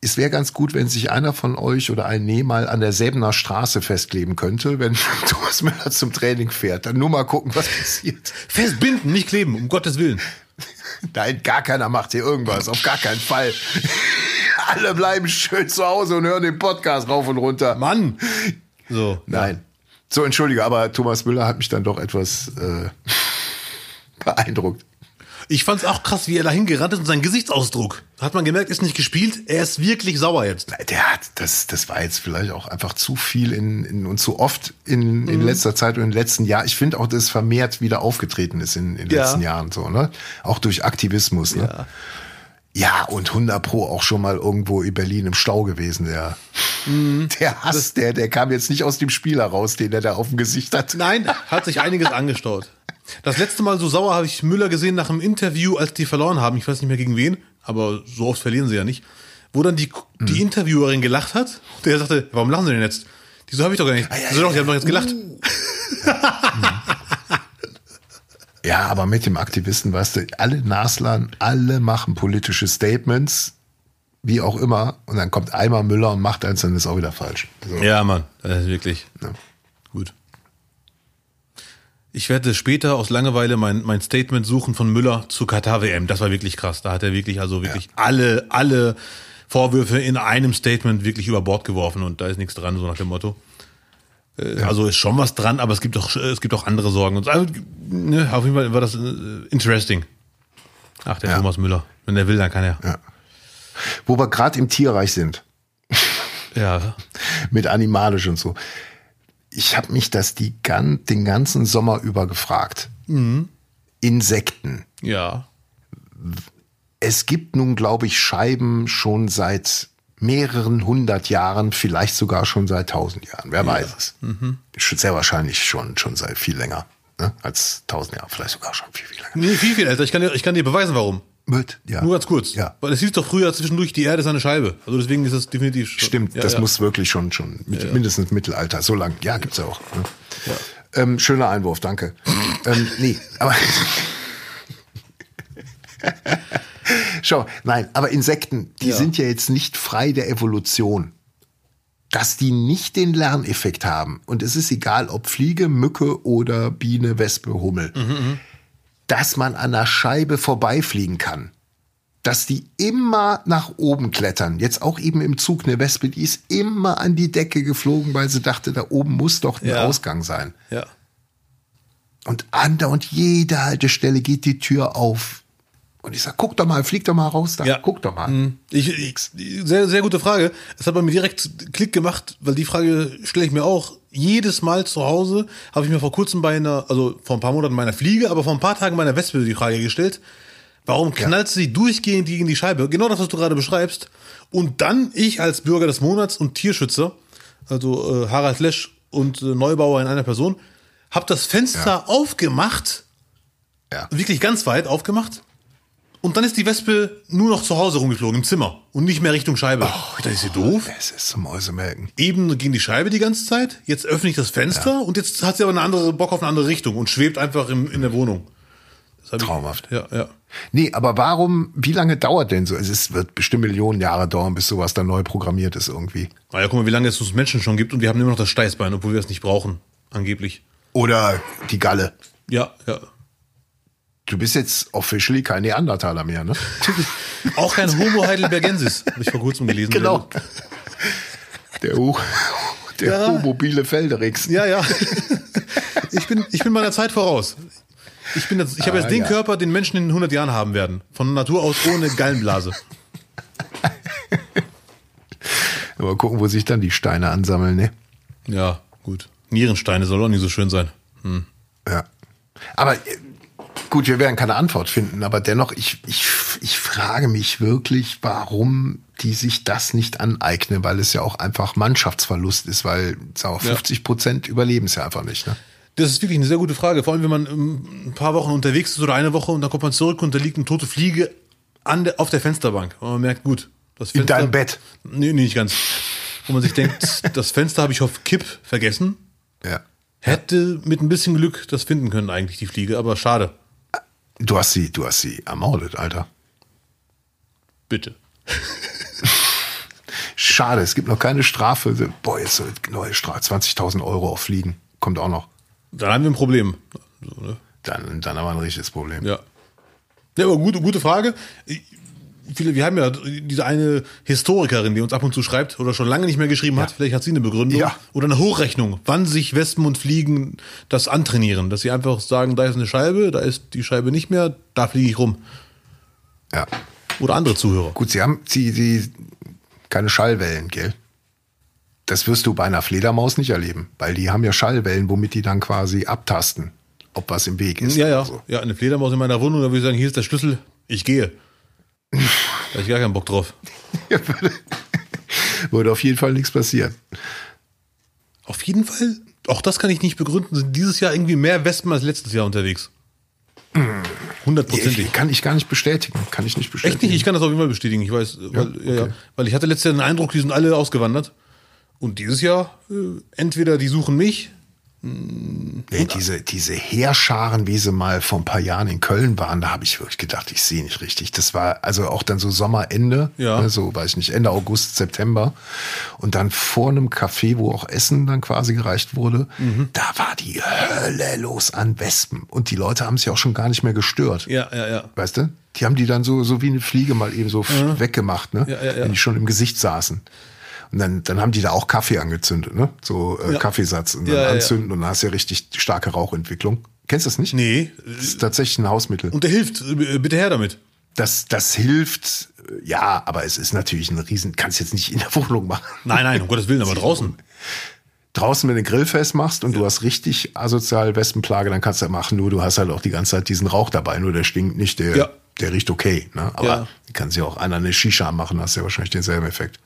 B: Es wäre ganz gut, wenn sich einer von euch oder ein Nee mal an der Säbener Straße festkleben könnte, wenn Thomas Müller zum Training fährt. Dann nur mal gucken, was passiert.
A: Festbinden, nicht kleben, um Gottes Willen.
B: Nein, gar keiner macht hier irgendwas. Auf gar keinen Fall. Alle bleiben schön zu Hause und hören den Podcast rauf und runter.
A: Mann! So.
B: Nein. So, entschuldige, aber Thomas Müller hat mich dann doch etwas äh, beeindruckt.
A: Ich fand's auch krass, wie er dahin gerannt ist und sein Gesichtsausdruck. Hat man gemerkt, ist nicht gespielt. Er ist wirklich sauer jetzt.
B: Der hat, das, das war jetzt vielleicht auch einfach zu viel in, in und zu oft in, in letzter Zeit und den letzten Jahren. Ich finde auch, dass es vermehrt wieder aufgetreten ist in, in den
A: Ja.
B: letzten Jahren so, ne? Auch durch Aktivismus, ne?
A: Ja.
B: Ja, und 100 Pro auch schon mal irgendwo in Berlin im Stau gewesen, der, der Hass, der, der kam jetzt nicht aus dem Spiel heraus, den er da auf dem Gesicht hat.
A: Nein, hat sich einiges angestaut. Das letzte Mal so sauer habe ich Müller gesehen nach einem Interview, als die verloren haben. Ich weiß nicht mehr gegen wen, aber so oft verlieren sie ja nicht. Wo dann die, die Interviewerin gelacht hat. Und der sagte, warum lachen sie denn jetzt? Die so habe ich doch gar nicht. so doch, die haben doch jetzt gelacht.
B: Ja, aber mit dem Aktivisten, weißt du, alle Naslern, alle machen politische Statements, wie auch immer, und dann kommt einmal Müller und macht eins, dann ist auch wieder falsch. So.
A: Ja, Mann, das ist wirklich
B: Ja.
A: gut. Ich werde später aus Langeweile mein, mein Statement suchen von Müller zu Katar WM. Das war wirklich krass. Da hat er wirklich, also wirklich alle, alle Vorwürfe in einem Statement wirklich über Bord geworfen und da ist nichts dran, so nach dem Motto. Äh, Also ist schon was dran, aber es gibt auch, es gibt auch andere Sorgen. Und, also, ne, auf jeden Fall war das äh, interesting. Ach, der
B: Ja.
A: Thomas Müller. Wenn er will, dann kann er.
B: Ja. Wo wir gerade im Tierreich sind,
A: Ja.
B: mit animalisch und so. Ich habe mich das die, gan- den ganzen Sommer über gefragt. Insekten.
A: Ja.
B: Es gibt nun, glaube ich, Scheiben schon seit mehreren hundert Jahren, vielleicht sogar schon seit tausend Jahren. Wer weiß es. Schon Sehr wahrscheinlich schon, schon seit viel länger ne? als tausend Jahre, vielleicht sogar schon viel, viel länger.
A: Nee, viel, viel älter. Ich kann dir, ich kann dir beweisen, warum.
B: Wird, ja.
A: Nur ganz kurz.
B: Ja.
A: Weil es hieß doch früher zwischendurch, die Erde ist eine Scheibe. Also deswegen ist das definitiv. schon-
B: Stimmt,
A: Ja,
B: das
A: ja.
B: muss wirklich schon, schon mit, mindestens Mittelalter, so lang. Ja, gibt's ja auch. Ne? Ähm, schöner Einwurf, danke. ähm, nee, aber. Schau, nein, aber Insekten, die sind ja jetzt nicht frei der Evolution. Dass die nicht den Lerneffekt haben. Und es ist egal, ob Fliege, Mücke oder Biene, Wespe, Hummel. Dass man an der Scheibe vorbeifliegen kann dass die immer nach oben klettern. Jetzt auch eben im Zug eine Wespe, die ist immer an die Decke geflogen, weil sie dachte, da oben muss doch ein
A: Ja.
B: Ausgang sein.
A: Ja.
B: Und andauernd jede Haltestelle geht die Tür auf. Und ich sag, guck doch mal, flieg doch mal raus da,
A: Ja.
B: guck doch mal.
A: Hm. Ich, ich, sehr, sehr gute Frage. Es hat bei mir direkt Klick gemacht, weil die Frage stelle ich mir auch jedes Mal zu Hause. Habe ich mir vor kurzem bei einer, also vor ein paar Monaten bei einer Fliege, aber vor ein paar Tagen bei einer Wespe die Frage gestellt. Warum knallt sie durchgehend gegen die Scheibe? Genau das, was du gerade beschreibst. Und dann ich als Bürger des Monats und Tierschützer, also äh, Harald Lesch und äh, Neubauer in einer Person, habe das Fenster aufgemacht
B: Ja.
A: wirklich ganz weit aufgemacht. Und dann ist die Wespe nur noch zu Hause rumgeflogen, im Zimmer und nicht mehr Richtung Scheibe. Oh, das ist sie doof.
B: Es ist zum Mäusemelken.
A: Eben gegen die Scheibe die ganze Zeit. Jetzt öffne ich das Fenster und jetzt hat sie aber eine andere Bock auf eine andere Richtung und schwebt einfach im, in der Wohnung. Das hab ich-
B: Traumhaft.
A: Ja, ja.
B: Nee, aber warum, wie lange dauert denn so? Es ist, wird bestimmt Millionen Jahre dauern, bis sowas dann neu programmiert ist irgendwie.
A: Naja, guck mal, wie lange es uns Menschen schon gibt und wir haben immer noch das Steißbein, obwohl wir es nicht brauchen, angeblich.
B: Oder die Galle.
A: Ja, ja.
B: Du bist jetzt officially kein Neandertaler mehr, ne?
A: Auch kein Homo heidelbergensis, habe ich vor kurzem gelesen.
B: Genau. Der, Hu der
A: Ja.
B: Homo Bielefelderix.
A: Ja, ja. Ich bin, ich bin meiner Zeit voraus. Ich, bin jetzt, ich habe
B: Ah,
A: jetzt den
B: ja.
A: Körper, den Menschen in 100 Jahren haben werden. Von Natur aus ohne Gallenblase.
B: Mal gucken, wo sich dann die Steine ansammeln, ne?
A: Ja, gut. Nierensteine soll auch nicht so schön sein.
B: Ja. Aber äh, gut, wir werden keine Antwort finden, aber dennoch, ich, ich, ich frage mich wirklich, warum die sich das nicht aneignen, weil es ja auch einfach Mannschaftsverlust ist, weil sag mal,
A: Ja.
B: 50 Prozent überleben es ja einfach nicht, ne?
A: Das ist wirklich eine sehr gute Frage. Vor allem, wenn man ähm, ein paar Wochen unterwegs ist oder eine Woche und dann kommt man zurück und da liegt eine tote Fliege an der, auf der Fensterbank. Und man merkt, gut, das
B: In
A: Fenster.
B: deinem Bett.
A: Nee, nee, nicht ganz. Wo man sich denkt, das Fenster habe ich auf Kipp vergessen.
B: Ja.
A: Hä, hätte mit ein bisschen Glück das finden können, eigentlich, die Fliege, aber schade.
B: Du hast sie, du hast sie ermordet, Alter.
A: Bitte.
B: Schade, es gibt noch keine Strafe. Boah, jetzt so neue Strafe, 20.000 Euro auf Fliegen. Kommt auch noch.
A: Dann haben wir ein Problem. So, ne?
B: Dann, dann haben wir ein richtiges Problem.
A: Ja. Ja, aber gute, gute Frage. Viele, wir haben ja diese eine Historikerin, die uns ab und zu schreibt oder schon lange nicht mehr geschrieben hat. Vielleicht hat sie eine Begründung.
B: Ja.
A: Oder eine Hochrechnung, wann sich Wespen und Fliegen das antrainieren. Dass sie einfach sagen, da ist eine Scheibe, da ist die Scheibe nicht mehr, da fliege ich rum.
B: Ja.
A: Oder andere Zuhörer.
B: Gut, sie haben sie, sie keine Schallwellen, gell? Das wirst du bei einer Fledermaus nicht erleben, weil die haben ja Schallwellen, womit die dann quasi abtasten, ob was im Weg ist.
A: Ja, ja.
B: so.
A: Ja, eine Fledermaus in meiner Wohnung, da würde ich sagen, hier ist der Schlüssel, ich gehe. Da habe ich gar keinen Bock drauf.
B: Würde auf jeden Fall nichts passieren.
A: Auf jeden Fall, auch das kann ich nicht begründen, sind dieses Jahr irgendwie mehr Wespen als letztes Jahr unterwegs. Hundertprozentig.
B: Kann ich gar nicht bestätigen. Kann ich nicht bestätigen.
A: Echt nicht? Ich kann das auf jeden Fall bestätigen. Ich weiß, weil, ja, ja,
B: okay.
A: weil ich hatte letztes Jahr den Eindruck, die sind alle ausgewandert. Und dieses Jahr, äh, entweder die suchen mich.
B: Nee, diese, diese Heerscharen, wie sie mal vor ein paar Jahren in Köln waren, da habe ich wirklich gedacht, ich sehe nicht richtig. Das war also auch dann so Sommerende,
A: Ja.
B: ne, so weiß ich nicht, Ende August, September. Und dann vor einem Café, wo auch Essen dann quasi gereicht wurde,
A: Mhm.
B: da war die Hölle los an Wespen. Und die Leute haben sich auch schon gar nicht mehr gestört.
A: Ja, ja, ja.
B: Weißt du? Die haben die dann so, so wie eine Fliege mal eben so weggemacht, ne?
A: Ja, ja, ja.
B: Wenn die schon im Gesicht saßen. Und dann, dann haben die da auch Kaffee angezündet, ne? So äh,
A: Ja.
B: Kaffeesatz und dann
A: Ja, ja, ja.
B: anzünden und dann hast du ja richtig starke Rauchentwicklung. Kennst du das nicht?
A: Nee,
B: Das ist tatsächlich ein Hausmittel.
A: und der hilft. Äh, Bitte her damit.
B: Das, das hilft, äh, ja, aber es ist natürlich ein Riesen, kannst jetzt nicht in der Wohnung machen.
A: Nein, nein, um Gottes Willen, aber draußen.
B: Draußen, wenn du Grill festmachst und du hast richtig asozial Wespenplage, dann kannst du das machen, nur du hast halt auch die ganze Zeit diesen Rauch dabei, nur der stinkt nicht, der,
A: Ja.
B: der riecht okay, ne? Aber
A: Ja.
B: kann sich auch einer eine Shisha machen, hast ja wahrscheinlich denselben Effekt.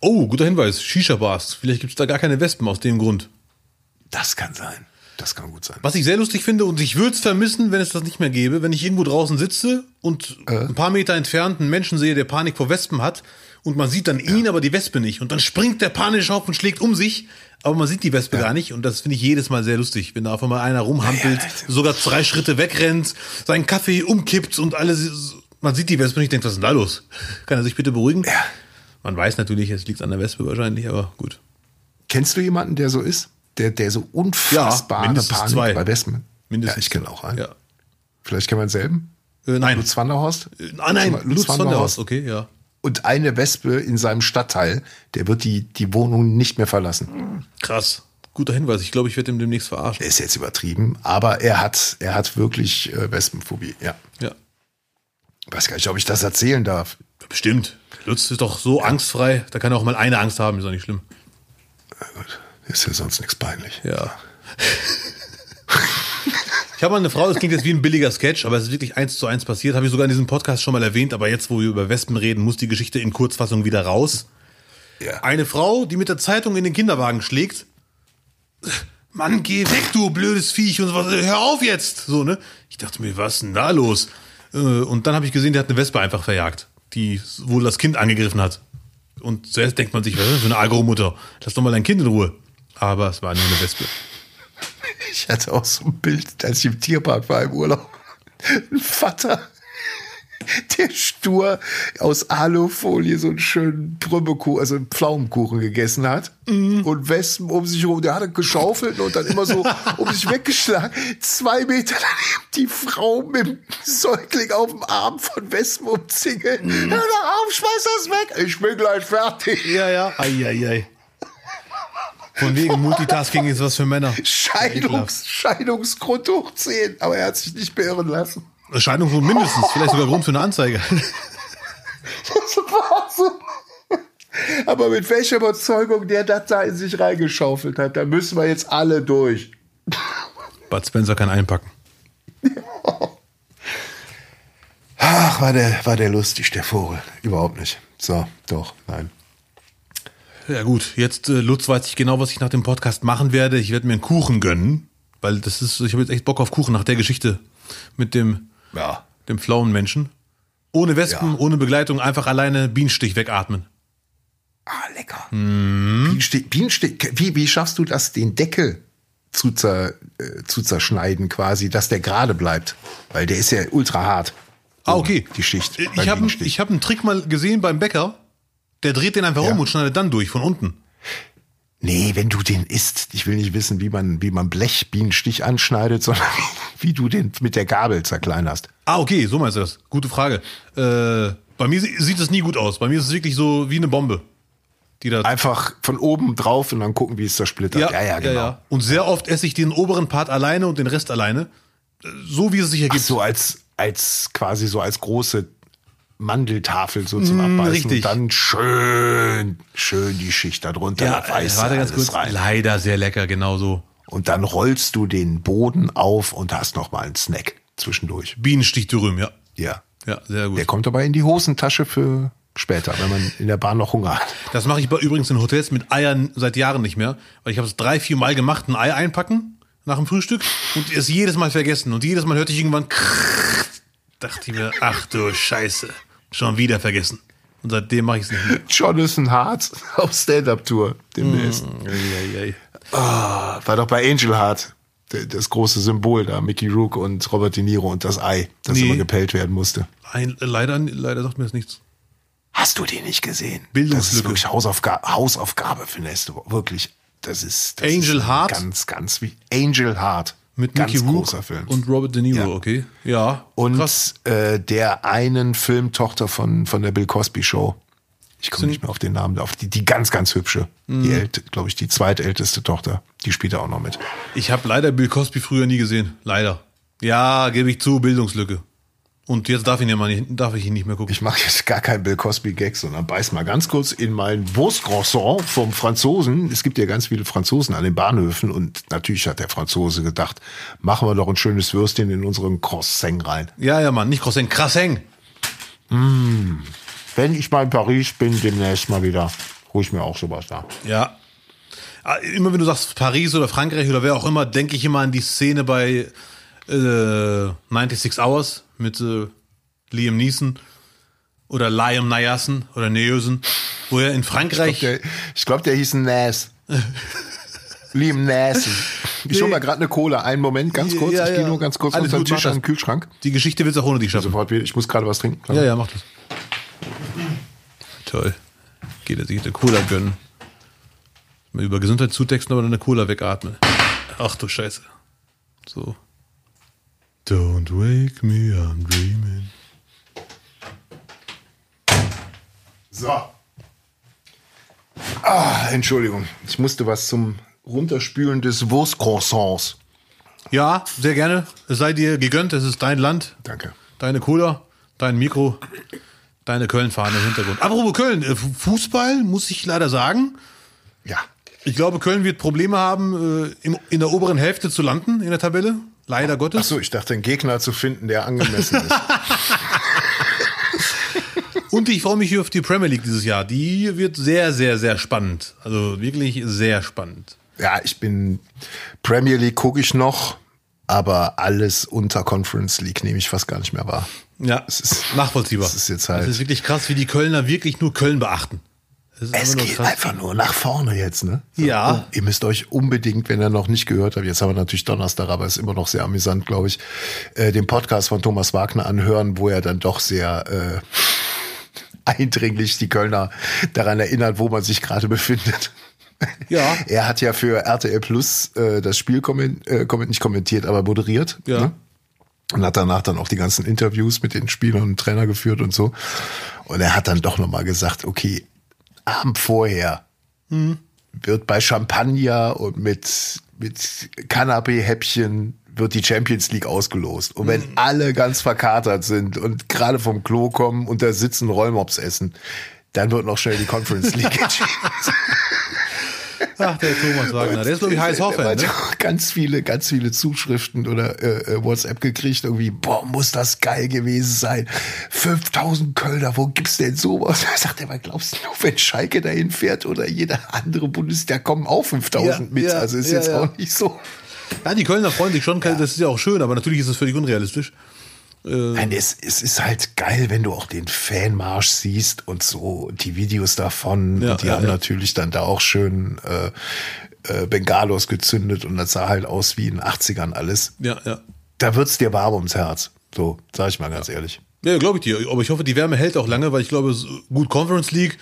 A: Oh, guter Hinweis. Shisha-Bars. Vielleicht gibt es da gar keine Wespen aus dem Grund.
B: Das kann sein. Das kann gut sein.
A: Was ich sehr lustig finde und ich würde es vermissen, wenn es das nicht mehr gäbe, wenn ich irgendwo draußen sitze und ein paar Meter entfernt einen Menschen sehe, der Panik vor Wespen hat und man sieht dann ihn, aber die Wespe nicht. Und dann springt der panisch auf und schlägt um sich, aber man sieht die Wespe gar nicht. Und das finde ich jedes Mal sehr lustig, wenn da auf einmal einer rumhampelt, sogar drei Schritte wegrennt, seinen Kaffee umkippt und alles. Man sieht die Wespe nicht, denkt, was ist denn da los? Kann er sich bitte beruhigen?
B: Ja.
A: Man weiß natürlich, es liegt an der Wespe wahrscheinlich, aber gut.
B: Kennst du jemanden, der so ist? Der, der so unfassbare
A: mindestens
B: Panik
A: zwei.
B: bei Wespen?
A: Mindestens.
B: Ja, ich kenne auch einen.
A: Ja.
B: Vielleicht kennen wir denselben?
A: Äh, nein.
B: Lutz Wanderhorst?
A: Ah, nein,
B: Lutz
A: Lutz
B: Wanderhorst.
A: Okay, ja.
B: Und eine Wespe in seinem Stadtteil, der wird die, die Wohnung nicht mehr verlassen.
A: Krass. Guter Hinweis. Ich glaube, ich werde ihn demnächst verarschen.
B: Er ist jetzt übertrieben, aber er hat, er hat wirklich äh, Wespenphobie. Ja.
A: Ja.
B: Weiß gar nicht, ob ich das erzählen darf.
A: Bestimmt. Lutz ist doch so angstfrei. Da kann er auch mal eine Angst haben, ist doch nicht schlimm.
B: Na gut, ist ja sonst nichts peinlich.
A: Ja. Ich habe mal eine Frau, das klingt jetzt wie ein billiger Sketch, aber es ist wirklich eins zu eins passiert. Habe ich sogar in diesem Podcast schon mal erwähnt, aber jetzt, wo wir über Wespen reden, muss die Geschichte in Kurzfassung wieder raus.
B: Ja.
A: Eine Frau, die mit der Zeitung in den Kinderwagen schlägt. Mann, geh weg, du blödes Viech und sowas. Hör auf jetzt. So, ne? Ich dachte mir, was ist denn da los? Äh, Und dann habe ich gesehen, der hat eine Wespe einfach verjagt, die wohl das Kind angegriffen hat. Und zuerst denkt man sich, was ist das für eine Agro-Mutter? Lass doch mal dein Kind in Ruhe. Aber es war nur eine Wespe.
B: Ich hatte auch so ein Bild, als ich im Tierpark war im Urlaub. Ein Vater, der stur aus Alufolie so einen schönen Brümmekuchen, also einen Pflaumenkuchen gegessen hat. Und Wespen um sich herum. Der hatte geschaufelt und dann immer so um sich weggeschlagen. Zwei Meter daneben die Frau mit dem Säugling auf dem Arm von Wespen umzingelt. Hör doch auf, schmeiß das weg. Ich bin gleich fertig.
A: Ja, ja. Eieiei. Von wegen Multitasking ist was für Männer.
B: Scheidungs, Scheidungsgrund hochziehen. Aber er hat sich nicht beirren lassen.
A: Scheidung wohl mindestens, vielleicht sogar Grund für eine Anzeige.
B: Das Wahnsinn. Aber mit welcher Überzeugung der das da in sich reingeschaufelt hat, da müssen wir jetzt alle durch.
A: Bud Spencer kann einpacken.
B: Ach, war der, war der lustig, der Vogel. Überhaupt nicht. So, doch, nein.
A: Ja gut, jetzt äh, Lutz weiß ich genau, was ich nach dem Podcast machen werde. Ich werde mir einen Kuchen gönnen, weil das ist, ich habe jetzt echt Bock auf Kuchen nach der Geschichte mit dem,
B: Ja.
A: dem flauen Menschen. Ohne Wespen,
B: Ja.
A: ohne Begleitung, einfach alleine Bienenstich wegatmen.
B: Ah, lecker. Bienenstich, Bienenstich, wie, wie schaffst du das, den Deckel zu, zer, äh, zu zerschneiden quasi, dass der gerade bleibt. Weil der ist ja ultra hart.
A: Ah, okay.
B: Die Schicht.
A: Ich
B: beim
A: habe ich hab einen Trick mal gesehen beim Bäcker. Der dreht den einfach
B: Ja.
A: um und schneidet dann durch von unten.
B: Nee, wenn du den isst, ich will nicht wissen, wie man, wie man Blechbienenstich anschneidet, sondern wie du den mit der Gabel zerkleinerst.
A: Ah, okay, so meinst du das. Gute Frage. Äh, bei mir sie- sieht es nie gut aus. Bei mir ist es wirklich so wie eine Bombe. Die da
B: Einfach von oben drauf und dann gucken, wie es zersplittert. Ja, ja, genau.
A: Und sehr oft esse ich den oberen Part alleine und den Rest alleine. Äh, So wie es sich
B: Ach
A: ergibt.
B: so als, als quasi so als große Mandeltafel so zum
A: Mm,
B: Abbeißen
A: richtig.
B: und dann schön, schön die Schicht da drunter.
A: ja,
B: da du
A: warte ganz kurz.
B: rein.
A: Leider sehr lecker, genau so.
B: Und dann rollst du den Boden auf und hast noch mal einen Snack zwischendurch.
A: Bienenstich dürüm, ja.
B: Ja.
A: Ja, sehr gut.
B: Der kommt aber in die Hosentasche für später, wenn man in der Bahn noch Hunger hat.
A: Das mache ich bei übrigens in Hotels mit Eiern seit Jahren nicht mehr, weil ich habe es drei, vier Mal gemacht, ein Ei einpacken nach dem Frühstück und es jedes Mal vergessen und jedes Mal hörte ich irgendwann dachte ich mir, ach du Scheiße, schon wieder vergessen. Und seitdem mache ich es nicht mehr.
B: Jonathan Hart auf Stand-Up-Tour demnächst.
A: Eieiei.
B: Ah, war doch bei Angel Heart das große Symbol da, Mickey Rook und Robert De Niro und das Ei, das
A: Nee.
B: immer gepellt werden musste.
A: Ein, leider, leider sagt mir das nichts.
B: Hast du den nicht gesehen? Das ist wirklich Hausaufga Hausaufgabe für nächste Woche. Wirklich. Das ist das
A: Angel
B: ist
A: Heart?
B: Ganz, ganz wie Angel Heart.
A: Mit
B: ganz
A: Mickey Rourke
B: großer Film.
A: und Robert De Niro,
B: Ja.
A: okay. Ja,
B: Und äh, der einen Filmtochter von, von der Bill Cosby Show. Ich komme nicht mehr auf den Namen, auf die, die ganz, ganz hübsche.
A: Mhm.
B: Die glaube ich, die zweitälteste Tochter. Die spielt da auch noch mit.
A: Ich habe leider Bill Cosby früher nie gesehen. Leider. Ja, gebe ich zu, Bildungslücke. Und jetzt darf, ihn ja mal nicht, darf ich ihn nicht mehr gucken.
B: Ich mache jetzt gar keinen Bill Cosby-Gag, sondern beiß mal ganz kurz in mein Wurstcroissant vom Franzosen. Es gibt ja ganz viele Franzosen an den Bahnhöfen und natürlich hat der Franzose gedacht, machen wir doch ein schönes Würstchen in unseren Croissant rein.
A: Ja, ja, Mann, nicht Croissant, Krasseng.
B: Wenn ich mal in Paris bin, demnächst mal wieder, hol ich mir auch sowas da.
A: Ja. Ah, Immer wenn du sagst Paris oder Frankreich oder wer auch immer, denke ich immer an die Szene bei äh, 96 Hours mit äh, Liam Neeson oder Liam Neeson oder Neeson, wo er in Frankreich.
B: Der, ich glaube, der hieß Nas. Liam Nassen. Ich hol mal gerade eine Cola. Einen Moment, ganz kurz.
A: Ja,
B: ich
A: ja.
B: gehe nur ganz kurz
A: Alles
B: unter den. Kühlschrank.
A: die Geschichte wird es auch ohne dich schaffen.
B: Sofort. Ich muss gerade was trinken.
A: Ja, ja, mach das. Toll. Geht er sich eine Cola gönnen. Mal über Gesundheit zutexten, aber dann eine Cola wegatmen. Ach du Scheiße. So. Don't wake me, I'm dreaming.
B: So. Ah, Entschuldigung. Ich musste was zum Runterspülen des Wurstcroissants.
A: Ja, sehr gerne. Es sei dir gegönnt, es ist dein Land,
B: Danke.
A: deine Cola, dein Mikro, deine Köln-Fahne im Hintergrund. Apropos Köln, äh, Fußball, muss ich leider sagen.
B: Ja.
A: Ich glaube, Köln wird Probleme haben, äh, in der oberen Hälfte zu landen in der Tabelle. Leider Gottes.
B: Achso, ich dachte, einen Gegner zu finden, der angemessen ist.
A: Und ich freue mich hier auf die Premier League dieses Jahr. Die wird sehr, sehr, sehr spannend. Also wirklich sehr spannend.
B: ja, ich bin Premier League gucke ich noch, aber alles unter Conference League nehme ich fast gar nicht mehr wahr.
A: Ja,
B: Es ist-
A: nachvollziehbar.
B: es ist jetzt halt-
A: Es ist wirklich krass, wie die Kölner wirklich nur Köln beachten.
B: Es
A: nur
B: geht
A: krass.
B: einfach nur nach vorne jetzt, ne?
A: Ja.
B: Oh, ihr müsst euch unbedingt, wenn ihr noch nicht gehört habt, jetzt haben wir natürlich Donnerstag, aber ist immer noch sehr amüsant, glaube ich, äh, den Podcast von Thomas Wagner anhören, wo er dann doch sehr äh, eindringlich die Kölner daran erinnert, wo man sich gerade befindet.
A: Ja.
B: Er hat ja für RTL Plus äh, das Spiel komment, äh, komment, nicht kommentiert, aber moderiert.
A: Ja.
B: Ne? Und hat danach dann auch die ganzen Interviews mit den Spielern und Trainer geführt und so. Und er hat dann doch nochmal gesagt, okay, Abend vorher wird bei Champagner und mit, mit Canapé-Häppchen wird die Champions League ausgelost. Und wenn alle ganz verkatert sind und gerade vom Klo kommen und da sitzen Rollmops essen, dann wird noch schnell die Conference League entschieden.
A: Ach, der Thomas Wagner. Der ist, glaube ich, heiß
B: hat
A: Ne?
B: ganz viele, ganz viele Zuschriften oder äh, äh, WhatsApp gekriegt, irgendwie, boah, muss das geil gewesen sein. 5000 Kölner, wo gibt's denn sowas? Da sagt er, was glaubst du, wenn Schalke dahin fährt oder jeder andere Bundesliga, kommen auch 5000
A: Ja,
B: mit.
A: ja,
B: also ist
A: ja,
B: jetzt auch nicht so.
A: Ja, die Kölner freuen sich schon. Das ist ja auch schön, aber natürlich ist es völlig unrealistisch.
B: Nein, es, es ist halt geil, wenn du auch den Fanmarsch siehst und so die Videos davon.
A: Ja,
B: die
A: ja,
B: haben
A: ja.
B: natürlich dann da auch schön äh, äh, Bengalos gezündet und das sah halt aus wie in den 80ern alles.
A: Ja, ja.
B: Da wird's dir warm ums Herz. So, sag ich mal ganz ehrlich.
A: Ja, glaube ich dir. Aber ich hoffe, die Wärme hält auch lange, weil ich glaube, gut, Conference League